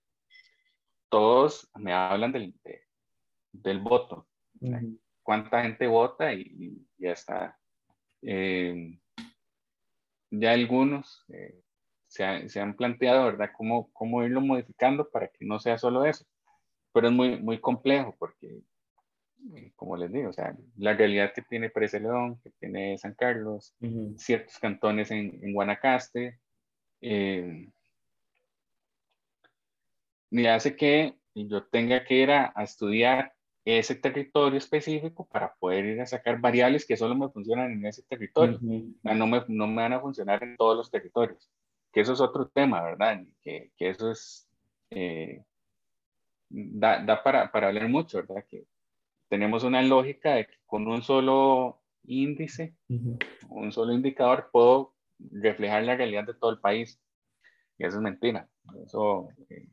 [SPEAKER 4] todos me hablan del, del voto. ¿Cuánta gente vota? Y, ya está. Eh, ya algunos eh, se, han planteado, ¿verdad?, cómo, cómo irlo modificando para que no sea solo eso. Pero es muy, muy complejo porque como les digo, o sea, la realidad que tiene Pérez León, que tiene San Carlos, ciertos cantones en, en Guanacaste, eh, me hace que yo tenga que ir a, estudiar ese territorio específico para poder ir a sacar variables que solo me funcionan en ese territorio. no, me, no me van a funcionar en todos los territorios. Que eso es otro tema, ¿verdad? Que, que eso es... Eh, da, da para, para, hablar mucho, ¿verdad? Que tenemos una lógica de que con un solo índice, un solo indicador, puedo reflejar la realidad de todo el país. Y eso es mentira. Eso eh,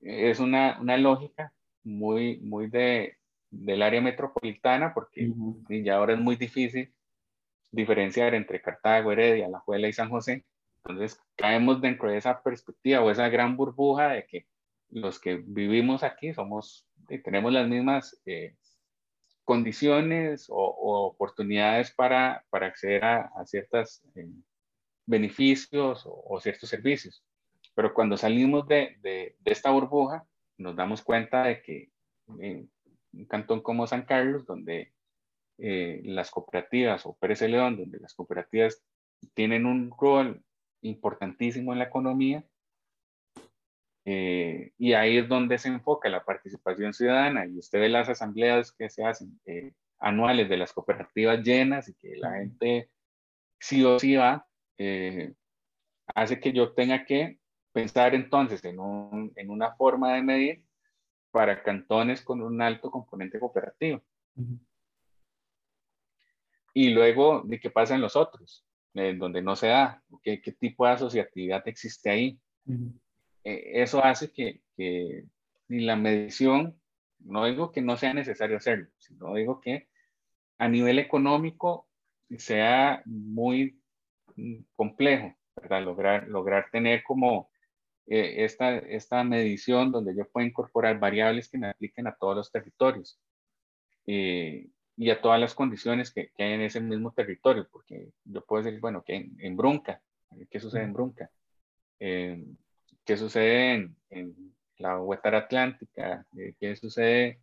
[SPEAKER 4] es una, una, lógica muy, muy de, del área metropolitana, porque ya ahora es muy difícil diferenciar entre Cartago, Heredia, La Juela y San José. Entonces caemos dentro de esa perspectiva o esa gran burbuja de que los que vivimos aquí somos, tenemos las mismas eh, condiciones o, oportunidades para, para acceder a, a ciertos eh, beneficios o, ciertos servicios. Pero cuando salimos de, de, esta burbuja, nos damos cuenta de que en un cantón como San Carlos, donde eh, las cooperativas, o Pérez León, donde las cooperativas tienen un rol importantísimo en la economía, eh, y ahí es donde se enfoca la participación ciudadana y usted ve las asambleas que se hacen eh, anuales de las cooperativas llenas y que la gente sí o sí va, hace que yo tenga que pensar entonces en, un, en una forma de medir para cantones con un alto componente cooperativo. Y luego, ¿de qué pasa en los otros? En donde no se da, ¿qué, qué tipo de asociatividad existe ahí? Eh, eso hace que, que la medición, no digo que no sea necesario hacerlo, sino digo que a nivel económico sea muy mm, complejo, ¿verdad? Lograr, lograr tener como eh, esta, esta medición donde yo puedo incorporar variables que me apliquen a todos los territorios eh, y a todas las condiciones que, que, hay en ese mismo territorio, porque yo puedo decir, bueno, que en, Brunca, ¿qué sucede en Brunca? Eh, ¿Qué sucede en, en la Huetar Atlántica? ¿Qué sucede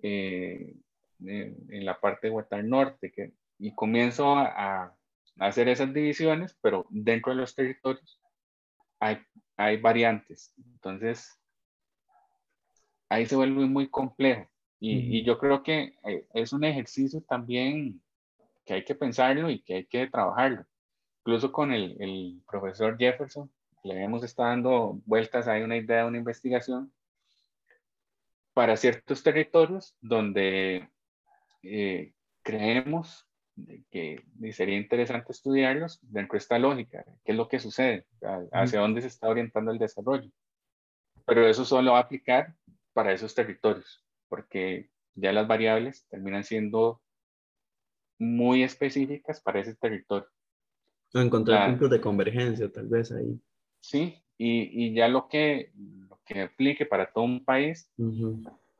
[SPEAKER 4] en, en, la parte de Huetar Norte? Que, y comienzo a, a hacer esas divisiones, pero dentro de los territorios hay hay variantes. Entonces, ahí se vuelve muy complejo. Y, yo creo que eh, es un ejercicio también que hay que pensarlo y que hay que trabajarlo. Incluso con el, profesor Jefferson, le hemos estado dando vueltas, hay una idea de una investigación para ciertos territorios donde eh, creemos que sería interesante estudiarlos dentro de esta lógica, qué es lo que sucede, hacia dónde se está orientando el desarrollo. Pero eso solo va a aplicar para esos territorios, porque ya las variables terminan siendo muy específicas para ese territorio.
[SPEAKER 2] encontrar puntos de convergencia, tal vez ahí.
[SPEAKER 4] Sí, y, y ya lo que, lo que aplique para todo un país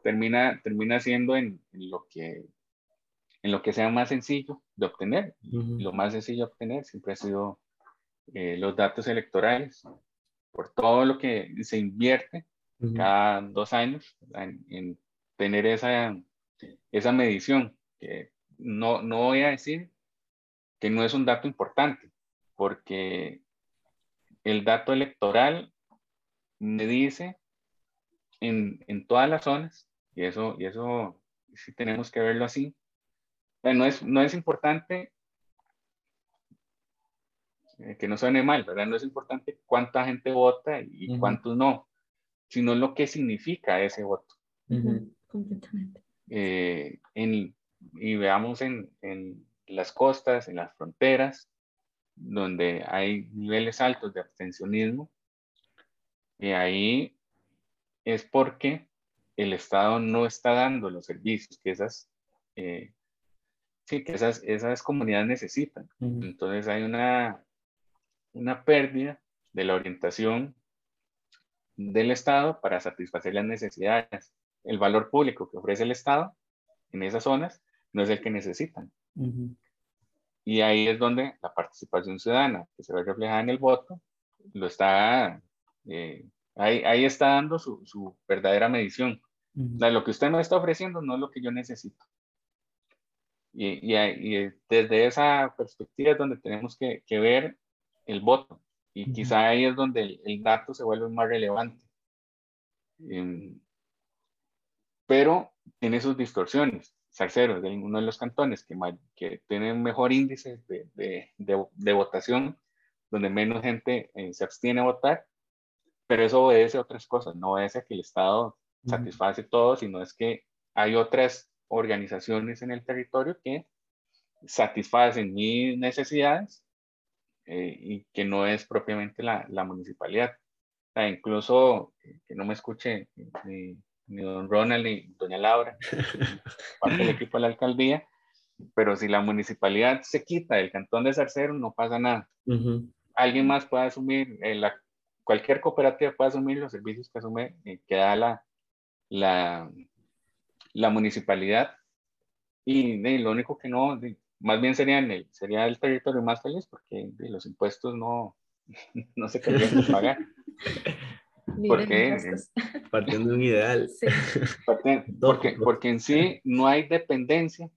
[SPEAKER 4] termina, termina siendo en, lo que en lo que sea más sencillo de obtener. Lo más sencillo de obtener siempre ha sido eh, los datos electorales, por todo lo que se invierte cada dos años en, tener esa, esa medición. Que no, no voy a decir que no es un dato importante, porque el dato electoral me dice en, en todas las zonas, y eso, y eso sí tenemos que verlo así, no es, no es importante eh, que no suene mal, ¿verdad? No es importante cuánta gente vota y cuántos no, sino lo que significa ese voto.
[SPEAKER 3] Completamente.
[SPEAKER 4] Eh, y veamos en, en, las costas, en las fronteras, donde hay niveles altos de abstencionismo, y ahí es porque el Estado no está dando los servicios que esas eh, sí, que esas, esas comunidades necesitan. Entonces hay una, una pérdida de la orientación del Estado para satisfacer las necesidades. El valor público que ofrece el Estado en esas zonas no es el que necesitan. Y ahí es donde la participación ciudadana, que se ve reflejada en el voto, lo está, eh, ahí, ahí, está dando su, su, verdadera medición. Lo que usted me está ofreciendo no es lo que yo necesito. Y, y, desde esa perspectiva es donde tenemos que, que ver el voto. Y quizá ahí es donde el, dato se vuelve más relevante. Em, pero tiene sus distorsiones. Salcero es uno de los cantones que, que tiene mejor índice de, de, de, votación, donde menos gente eh, se abstiene a votar, pero eso obedece a otras cosas, no obedece a que el Estado satisface todo, sino es que hay otras organizaciones en el territorio que satisfacen mis necesidades eh, y que no es propiamente la, la municipalidad. incluso eh, que no me escuche ni, ni, don Ronald ni doña Laura, parte del equipo de la alcaldía, pero si la municipalidad se quita del cantón de Zarcero, no pasa nada. Alguien más puede asumir, eh, la, cualquier cooperativa puede asumir los servicios que asume, que da la, la, la municipalidad y lo único que no, más bien sería, el, sería el territorio más feliz porque los impuestos no, no se querían pagar.
[SPEAKER 2] porque, partiendo de un ideal.
[SPEAKER 4] Porque, porque, en sí no hay dependencia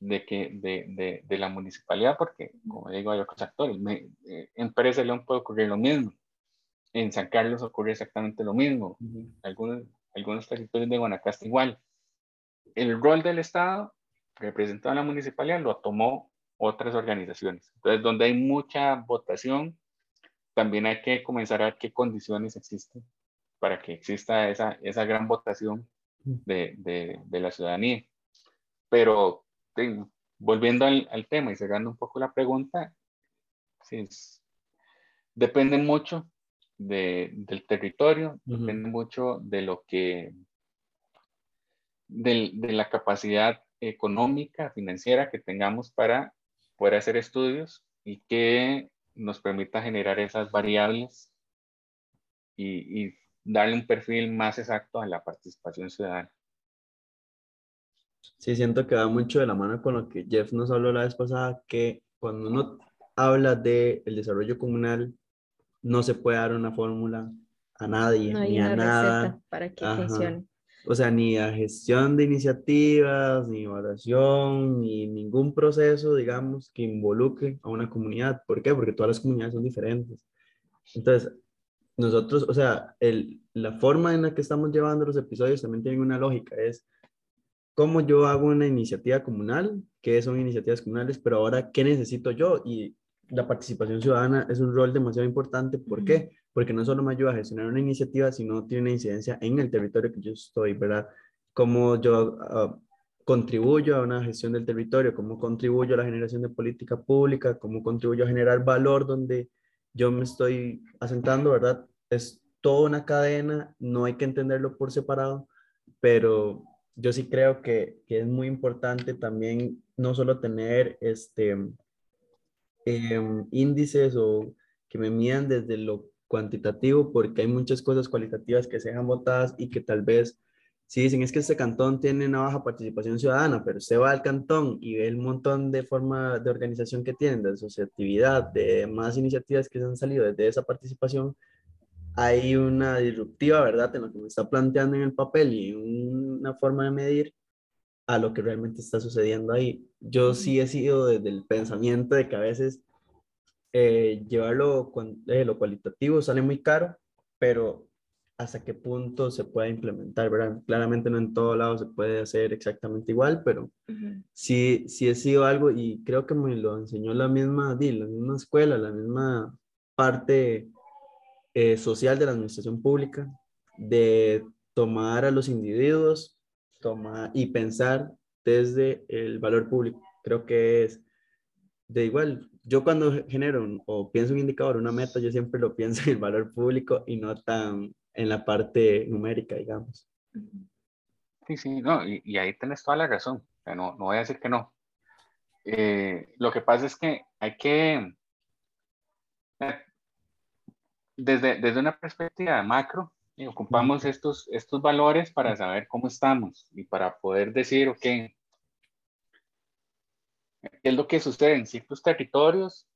[SPEAKER 4] de, que, de, de, de, la municipalidad, porque, como digo, hay otros actores. Eh, en Pérez de León puede ocurrir lo mismo. En San Carlos ocurre exactamente lo mismo. algunos, algunos territorios de Guanacaste igual el rol del Estado representado en la municipalidad lo tomó otras organizaciones. Entonces, donde hay mucha votación, también hay que comenzar a ver qué condiciones existen para que exista esa, esa gran votación de, de, de la ciudadanía. Pero volviendo al, al, tema y cerrando un poco la pregunta, sí, depende mucho de, del territorio, depende mucho de lo que de, la capacidad económica, financiera que tengamos para poder hacer estudios y que nos permita generar esas variables y, darle un perfil más exacto a la participación ciudadana.
[SPEAKER 2] Sí, siento que va mucho de la mano con lo que Jeff nos habló la vez pasada, que cuando uno habla del el desarrollo comunal, no se puede dar una fórmula a nadie, ni a nada.
[SPEAKER 3] para que funcione
[SPEAKER 2] o sea, ni a gestión de iniciativas, ni evaluación, ni ningún proceso, digamos, que involucre a una comunidad. ¿Por qué? Porque todas las comunidades son diferentes. Entonces, nosotros, o sea, el, la forma en la que estamos llevando los episodios también tiene una lógica, es cómo yo hago una iniciativa comunal, qué son iniciativas comunales, pero ahora, ¿qué necesito yo? Y la participación ciudadana es un rol demasiado importante. ¿Por qué? Porque no solo me ayuda a gestionar una iniciativa, sino tiene una incidencia en el territorio que yo estoy, ¿verdad? Cómo yo ah, contribuyo a una gestión del territorio, cómo contribuyo a la generación de política pública, cómo contribuyo a generar valor donde yo me estoy asentando, ¿verdad? Es toda una cadena, no hay que entenderlo por separado, pero yo sí creo que, que es muy importante también no solo tener este Em, índices o que me midan desde lo cuantitativo, porque hay muchas cosas cualitativas que se dejan votadas y que tal vez, si dicen es que este cantón tiene una baja participación ciudadana, pero se va al cantón y ve el montón de forma de organización que tienen, de asociatividad, de más iniciativas que se han salido desde esa participación, hay una disruptiva, ¿verdad?, en lo que me está planteando en el papel y una forma de medir a lo que realmente está sucediendo ahí. Yo sí he sido desde el pensamiento de que a veces eh, llevarlo con eh, lo cualitativo sale muy caro, pero hasta qué punto se puede implementar, ¿verdad? Claramente no en todo lado se puede hacer exactamente igual, pero sí, sí he sido algo y creo que me lo enseñó la misma, la misma escuela, la misma parte eh, social de la administración pública, de tomar a los individuos tomar y pensar desde el valor público. Creo que es de igual. Yo cuando genero o pienso un indicador, una meta, yo siempre lo pienso en el valor público y no tan en la parte numérica, digamos.
[SPEAKER 4] Sí, sí, no, y, ahí tienes toda la razón. no, no voy a decir que no. Eh, lo que pasa es que hay que, eh, desde, desde una perspectiva macro, y ocupamos estos, estos valores para saber cómo estamos y para poder decir, ok, ¿qué es lo que sucede en ciertos territorios?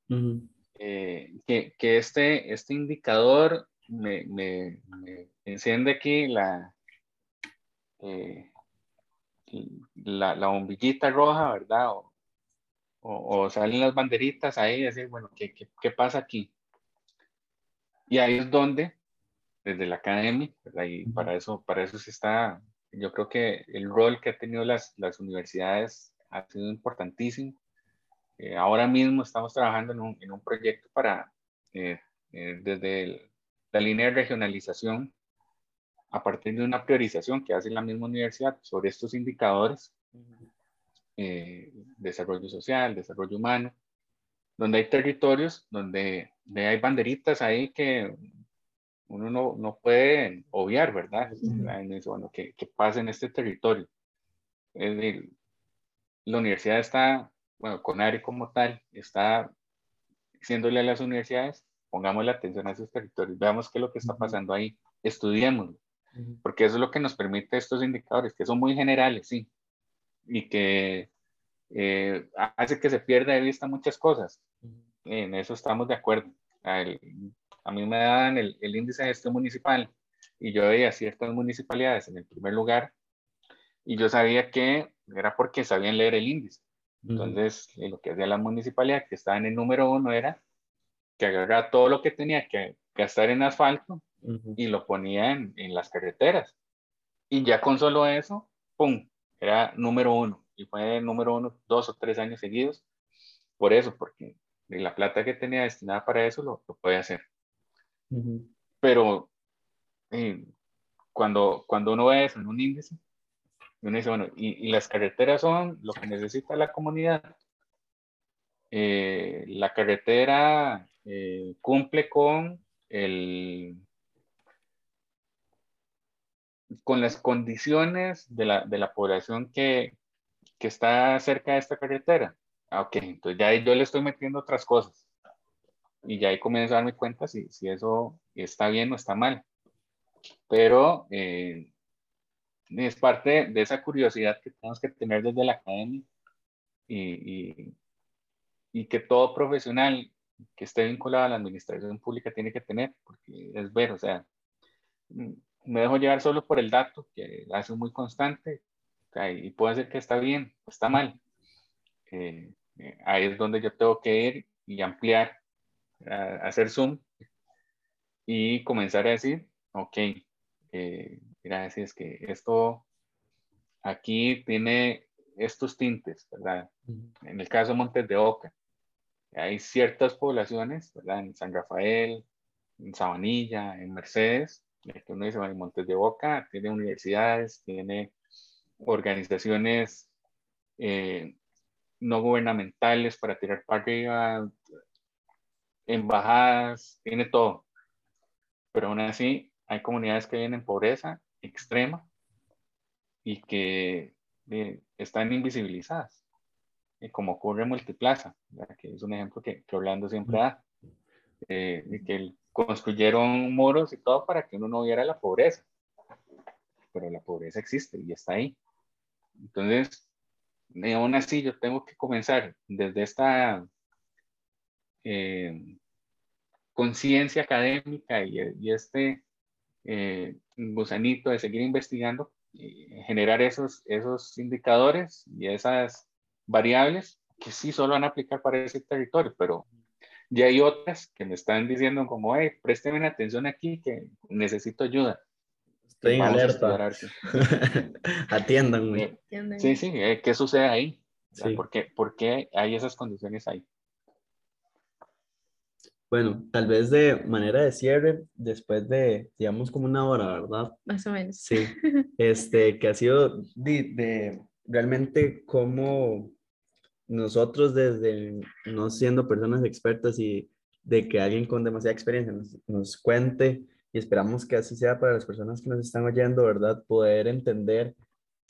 [SPEAKER 4] Eh, que, que, este, este indicador me, me, enciende aquí la, eh, la, la, bombillita roja, ¿verdad? O, o, salen las banderitas ahí y decir, bueno, ¿qué, ¿qué, qué, pasa aquí? Y ahí es donde, desde la academia, y para eso, para eso se está, yo creo que el rol que ha tenido las, las universidades ha sido importantísimo. Eh, ahora mismo estamos trabajando en un, en un proyecto para, eh, eh, desde la línea de regionalización, a partir de una priorización que hace la misma universidad sobre estos indicadores, desarrollo social, desarrollo humano, donde hay territorios donde, hay banderitas ahí que uno no, no puede obviar, ¿verdad? Bueno, ¿qué, ¿qué, pasa en este territorio? Es decir, la universidad está, bueno, CONARE como tal, está diciéndole a las universidades, pongamos la atención a esos territorios, veamos qué es lo que está pasando ahí, estudiémoslo, porque eso es lo que nos permite estos indicadores, que son muy generales, sí, y que eh, hace que se pierda de vista muchas cosas. En eso estamos de acuerdo. a mí me dan el, el índice de gestión municipal y yo veía ciertas municipalidades en el primer lugar y yo sabía que era porque sabían leer el índice. Entonces, lo que hacía la municipalidad, que estaba en el número uno, era que agarraba todo lo que tenía que gastar en asfalto y lo ponía en, en, las carreteras. Y ya con solo eso, ¡pum! Era número uno. Y fue número uno dos o tres años seguidos. Por eso, porque la plata que tenía destinada para eso lo, lo puede hacer. Pero eh, cuando, cuando uno ve eso en un índice, uno dice, bueno, y, las carreteras son lo que necesita la comunidad. Eh, la carretera eh, cumple con el con las condiciones de la, de la población que, que, está cerca de esta carretera. Ah, ok, entonces ya yo le estoy metiendo otras cosas. Y ya ahí comienzo a darme cuenta si, si eso está bien o está mal. Pero eh, es parte de esa curiosidad que tenemos que tener desde la academia y, y, que todo profesional que esté vinculado a la administración pública tiene que tener, porque es ver, o sea, mm, me dejo llevar solo por el dato, que hace muy constante, y puede ser que está bien, está mal. Eh, eh, ahí es donde yo tengo que ir y ampliar, hacer zoom y comenzar a decir, ok, eh, mira, es que esto aquí tiene estos tintes, ¿verdad? En el caso de Montes de Oca, hay ciertas poblaciones, ¿verdad? En San Rafael, en Sabanilla, en Mercedes, que uno dice, Montes de Oca tiene universidades, tiene organizaciones eh, no gubernamentales para tirar para arriba, embajadas, tiene todo. Pero aún así, hay comunidades que viven en pobreza extrema y que eh, están invisibilizadas, y como ocurre en Multiplaza, que es un ejemplo que, que Orlando siempre da, eh, que construyeron muros y todo para que uno no viera la pobreza, pero la pobreza existe y está ahí. Entonces, aún así yo tengo que comenzar desde esta eh, conciencia académica y, y este eh, gusanito de seguir investigando, generar esos, esos indicadores y esas variables que sí solo van a aplicar para ese territorio, pero ya hay otras que me están diciendo como, hey, présteme atención aquí que necesito ayuda.
[SPEAKER 2] Estoy en alerta. Atiéndanme.
[SPEAKER 4] Eh, sí, sí, eh, ¿qué sucede ahí? ¿Por, qué, ¿Por qué hay esas condiciones ahí?
[SPEAKER 2] Bueno, tal vez de manera de cierre, después de, digamos, como una hora, ¿verdad?
[SPEAKER 3] Más o menos.
[SPEAKER 2] Sí, este, que ha sido de, realmente como nosotros desde no siendo personas expertas y de que alguien con demasiada experiencia nos, nos, cuente y esperamos que así sea para las personas que nos están oyendo, ¿verdad? Poder entender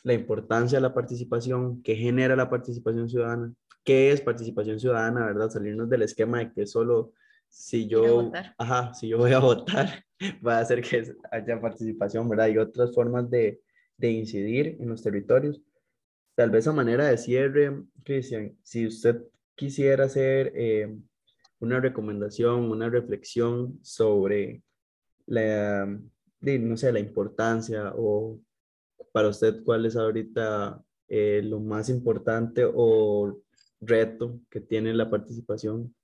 [SPEAKER 2] la importancia de la participación, qué genera la participación ciudadana, qué es participación ciudadana, ¿verdad? Salirnos del esquema de que solo si yo, ajá, si yo voy a votar, va a hacer que haya participación, ¿verdad? Y otras formas de, de incidir en los territorios. Tal vez a manera de cierre, Cristian, si usted quisiera hacer eh, una recomendación, una reflexión sobre la, no sé, la importancia o para usted, ¿cuál es ahorita eh, lo más importante o reto que tiene la participación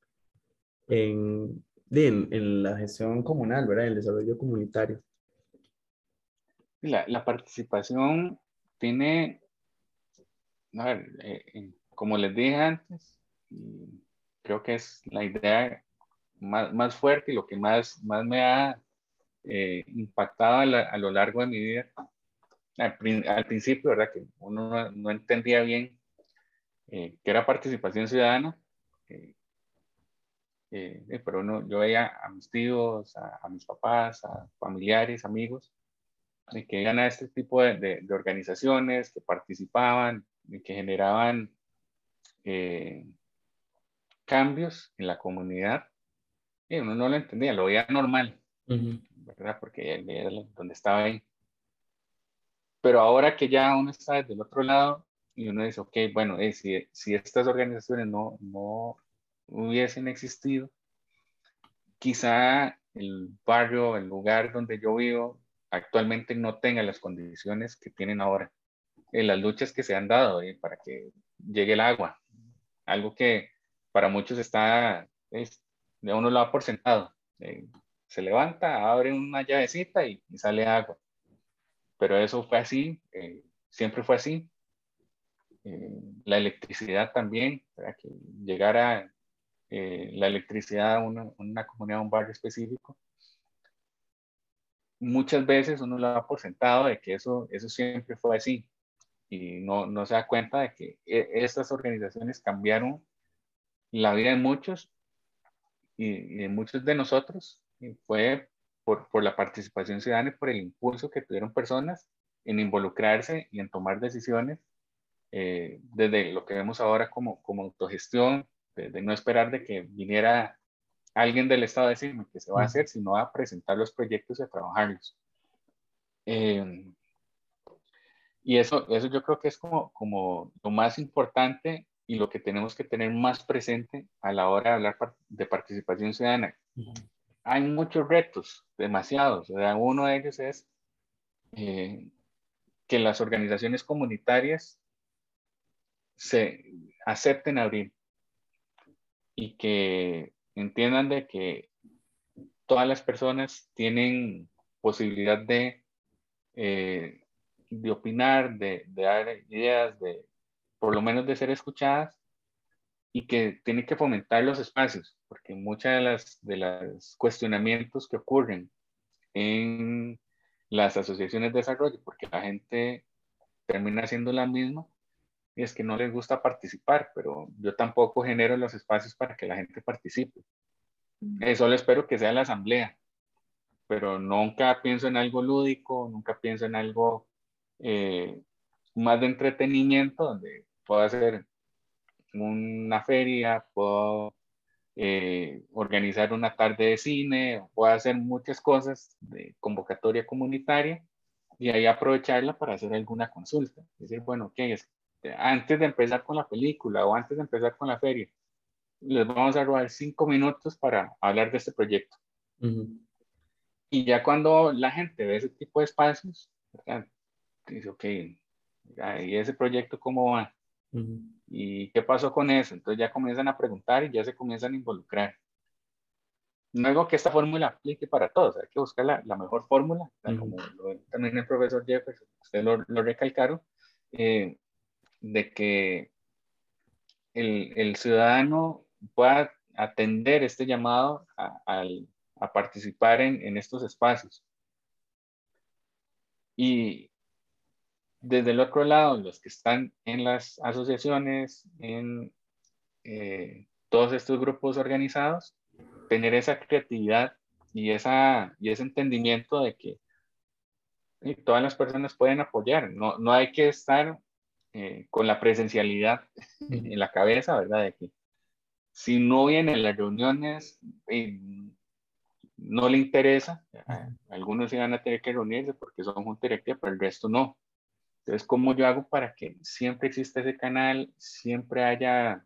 [SPEAKER 2] en, en, la gestión comunal, ¿verdad? En el desarrollo comunitario.
[SPEAKER 4] La, la participación tiene, a ver, eh, como les dije antes, creo que es la idea más, más fuerte y lo que más, más me ha eh, impactado a, lo largo de mi vida. Al, al principio, ¿verdad? Que uno no, no entendía bien eh, que era participación ciudadana. Eh, eh, pero uno, yo veía a mis tíos, a, mis papás, a familiares, amigos, que iban a este tipo de, de, organizaciones, que participaban, que generaban cambios en la comunidad. Y uno no lo entendía, lo veía normal, ¿verdad? Porque era donde estaba ahí. Pero ahora que ya uno está desde el otro lado, y uno dice, ok, bueno, eh, si, si, estas organizaciones no, no hubiesen existido, quizá el barrio, el lugar donde yo vivo, actualmente no tenga las condiciones que tienen ahora. En las luchas que se han dado eh, para que llegue el agua, algo que para muchos está, es, de uno lo ha por sentado. Eh, se levanta, abre una llavecita y, sale agua. Pero eso fue así, siempre fue así. Eh, la electricidad también, para que llegara eh, la electricidad a una, una, comunidad, a un barrio específico. Muchas veces uno lo da por sentado de que eso, eso siempre fue así y no, no se da cuenta de que e, estas organizaciones cambiaron la vida de muchos y, de muchos de nosotros y fue por, por, la participación ciudadana y por el impulso que tuvieron personas en involucrarse y en tomar decisiones eh, desde lo que vemos ahora como, como autogestión, de, no esperar de que viniera alguien del Estado a decirme que se va a hacer, sino a presentar los proyectos y a trabajarlos. Eh, y eso, eso yo creo que es como, como lo más importante y lo que tenemos que tener más presente a la hora de hablar de participación ciudadana. Hay muchos retos, demasiados. Uno de ellos es eh, que las organizaciones comunitarias se acepten abrir y que entiendan de que todas las personas tienen posibilidad de, eh, de opinar, de, de, dar ideas, de por lo menos de ser escuchadas y que tienen que fomentar los espacios, porque muchas de las de los cuestionamientos que ocurren en las asociaciones de desarrollo, porque la gente termina haciendo la misma, es que no les gusta participar, pero yo tampoco genero los espacios para que la gente participe. Eh, solo espero que sea la asamblea, pero nunca pienso en algo lúdico, nunca pienso en algo eh, más de entretenimiento, donde puedo hacer una feria, puedo eh, organizar una tarde de cine, puedo hacer muchas cosas de convocatoria comunitaria y ahí aprovecharla para hacer alguna consulta. Es decir, bueno, ok, es antes de empezar con la película o antes de empezar con la feria, les vamos a robar cinco minutos para hablar de este proyecto. Y ya cuando la gente ve ese tipo de espacios, dice, ok, ¿y ese proyecto cómo va? ¿Y qué pasó con eso? Entonces ya comienzan a preguntar y ya se comienzan a involucrar. No digo que esta fórmula aplique para todos, hay que buscar la, la mejor fórmula, como también el profesor Jefferson, usted lo, lo recalcaron, eh, de que el, el ciudadano pueda atender este llamado a, a, participar en, en, estos espacios. Y desde el otro lado, los que están en las asociaciones, en eh, todos estos grupos organizados, tener esa creatividad y, esa, y ese entendimiento de que todas las personas pueden apoyar. No, no hay que estar eh, con la presencialidad en la cabeza, ¿verdad? De que si no viene a las reuniones, eh, no le interesa, algunos se van a tener que reunirse porque son un directiva, pero el resto no. Entonces, ¿cómo yo hago para que siempre exista ese canal, siempre haya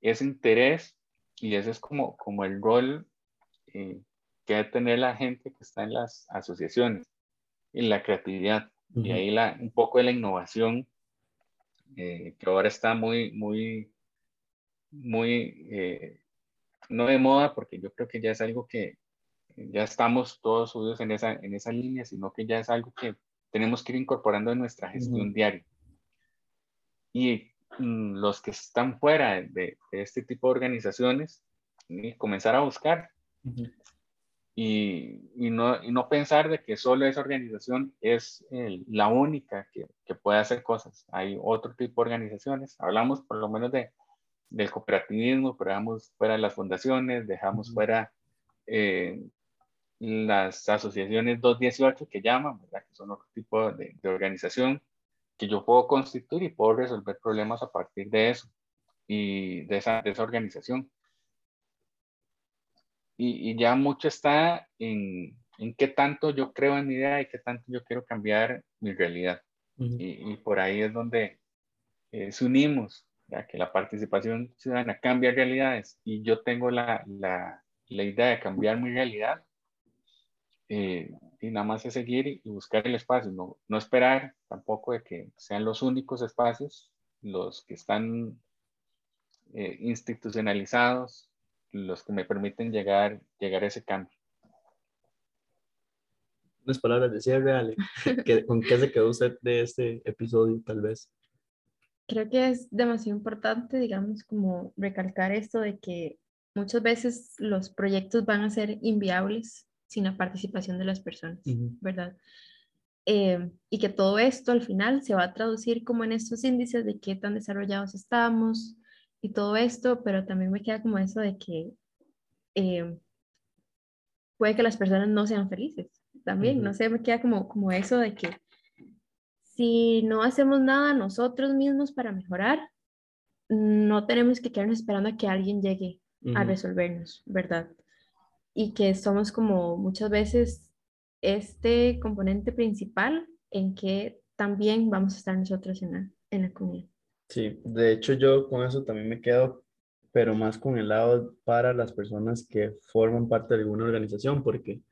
[SPEAKER 4] ese interés? Y ese es como, como el rol eh, que debe tener la gente que está en las asociaciones, en la creatividad Y ahí la, un poco de la innovación, eh, que ahora está muy, muy, muy, eh, no de moda, porque yo creo que ya es algo que ya estamos todos subidos en esa, en esa línea, sino que ya es algo que tenemos que ir incorporando en nuestra gestión diaria. Y mm, los que están fuera de, este tipo de organizaciones, y comenzar a buscar y, y, no, y, no, pensar de que solo esa organización es la única que, que, puede hacer cosas. Hay otro tipo de organizaciones. Hablamos por lo menos de, del cooperativismo, pero dejamos fuera las fundaciones, dejamos fuera eh, las asociaciones 218 que llaman, ¿verdad? que son otro tipo de, de, organización que yo puedo constituir y puedo resolver problemas a partir de eso y de esa, de esa organización y, ya mucho está en, en, qué tanto yo creo en mi idea y qué tanto yo quiero cambiar mi realidad. y, y, por ahí es donde eh, se unimos, ya que la participación ciudadana cambia realidades y yo tengo la, la, la idea de cambiar mi realidad. Eh, y nada más es seguir y, buscar el espacio, no, no esperar tampoco de que sean los únicos espacios los que están eh, institucionalizados los que me permiten llegar, llegar a ese cambio.
[SPEAKER 2] Unas palabras de cierre, Ale. ¿Con qué se quedó usted de este episodio, tal vez?
[SPEAKER 3] Creo que es demasiado importante, digamos, como recalcar esto de que muchas veces los proyectos van a ser inviables sin la participación de las personas, ¿verdad? Eh, y que todo esto al final se va a traducir como en estos índices de qué tan desarrollados estamos, y todo esto, pero también me queda como eso de que eh, puede que las personas no sean felices. También, no sé, me queda como, como eso de que si no hacemos nada nosotros mismos para mejorar, no tenemos que quedarnos esperando a que alguien llegue a resolvernos, ¿verdad? Y que somos como muchas veces este componente principal en que también vamos a estar nosotros en la, en la comunidad.
[SPEAKER 2] Sí, de hecho yo con eso también me quedo, pero más con el lado para las personas que forman parte de alguna organización, porque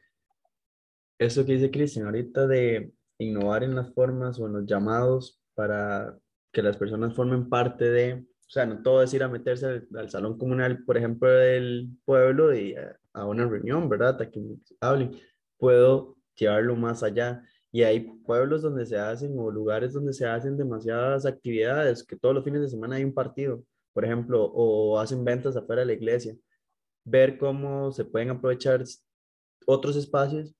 [SPEAKER 2] eso que dice Cristian ahorita de innovar en las formas o en los llamados para que las personas formen parte de, o sea, no todo es ir a meterse al, salón comunal, por ejemplo, del pueblo y a, una reunión, ¿verdad? A que hablen. Puedo llevarlo más allá y hay pueblos donde se hacen o lugares donde se hacen demasiadas actividades, que todos los fines de semana hay un partido, por ejemplo, o hacen ventas afuera de la iglesia. Ver cómo se pueden aprovechar otros espacios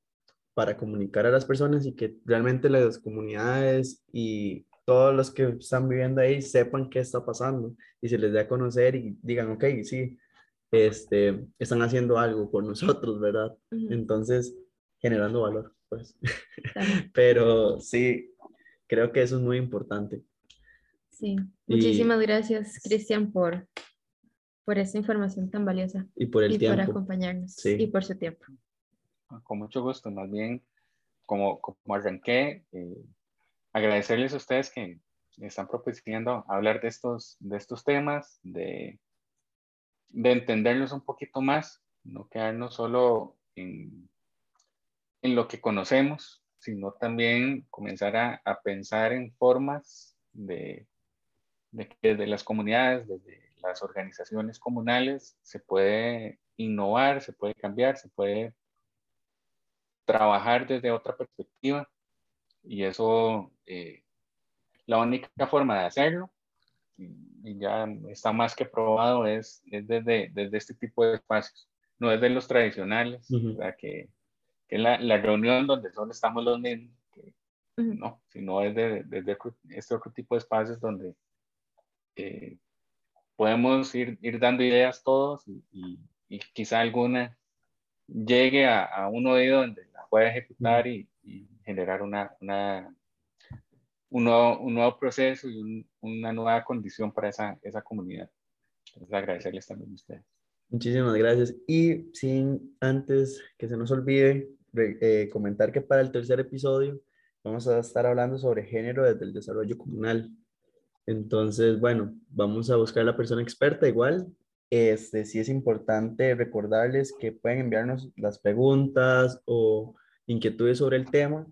[SPEAKER 2] para comunicar a las personas y que realmente las comunidades y todos los que están viviendo ahí sepan qué está pasando y se les dé a conocer y digan, ok, sí, este, están haciendo algo por nosotros, ¿verdad? Entonces, generando valor pues. Pero sí, creo que eso es muy importante.
[SPEAKER 3] Sí, muchísimas gracias, Cristian, por, por esta información tan valiosa.
[SPEAKER 2] Y por el tiempo.
[SPEAKER 3] por acompañarnos. Y por su tiempo.
[SPEAKER 4] Con mucho gusto, más bien, como, como arranqué, eh, agradecerles a ustedes que están propiciando hablar de estos, de estos temas, de, de entenderlos un poquito más, no quedarnos solo en en lo que conocemos, sino también comenzar a, a pensar en formas de, de que desde las comunidades, desde las organizaciones comunales, se puede innovar, se puede cambiar, se puede trabajar desde otra perspectiva. Y eso, eh, la única forma de hacerlo, y ya está más que probado, es, es desde, desde este tipo de espacios, no desde los tradicionales, que que es la, la, reunión donde solo estamos los mismos, no, sino es de, de, este otro tipo de espacios donde eh, podemos ir, ir, dando ideas todos y, y, quizá alguna llegue a, a, un oído donde la pueda ejecutar y, y, generar una, una un, nuevo, un, nuevo, proceso y una nueva condición para esa, esa comunidad. Entonces, agradecerles también a ustedes.
[SPEAKER 2] Muchísimas gracias. Y sin antes que se nos olvide, eh, comentar que para el tercer episodio vamos a estar hablando sobre género desde el desarrollo comunal. Entonces, bueno, vamos a buscar a la persona experta igual. Este, sí es importante recordarles que pueden enviarnos las preguntas o inquietudes sobre el tema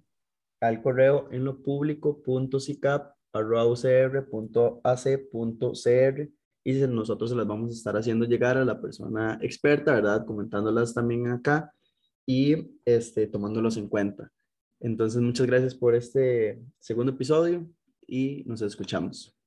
[SPEAKER 2] al correo en lo público.cicap.ac.cr y nosotros se las vamos a estar haciendo llegar a la persona experta, ¿verdad? Comentándolas también acá y este, tomándolos en cuenta. Entonces, muchas gracias por este segundo episodio y nos escuchamos.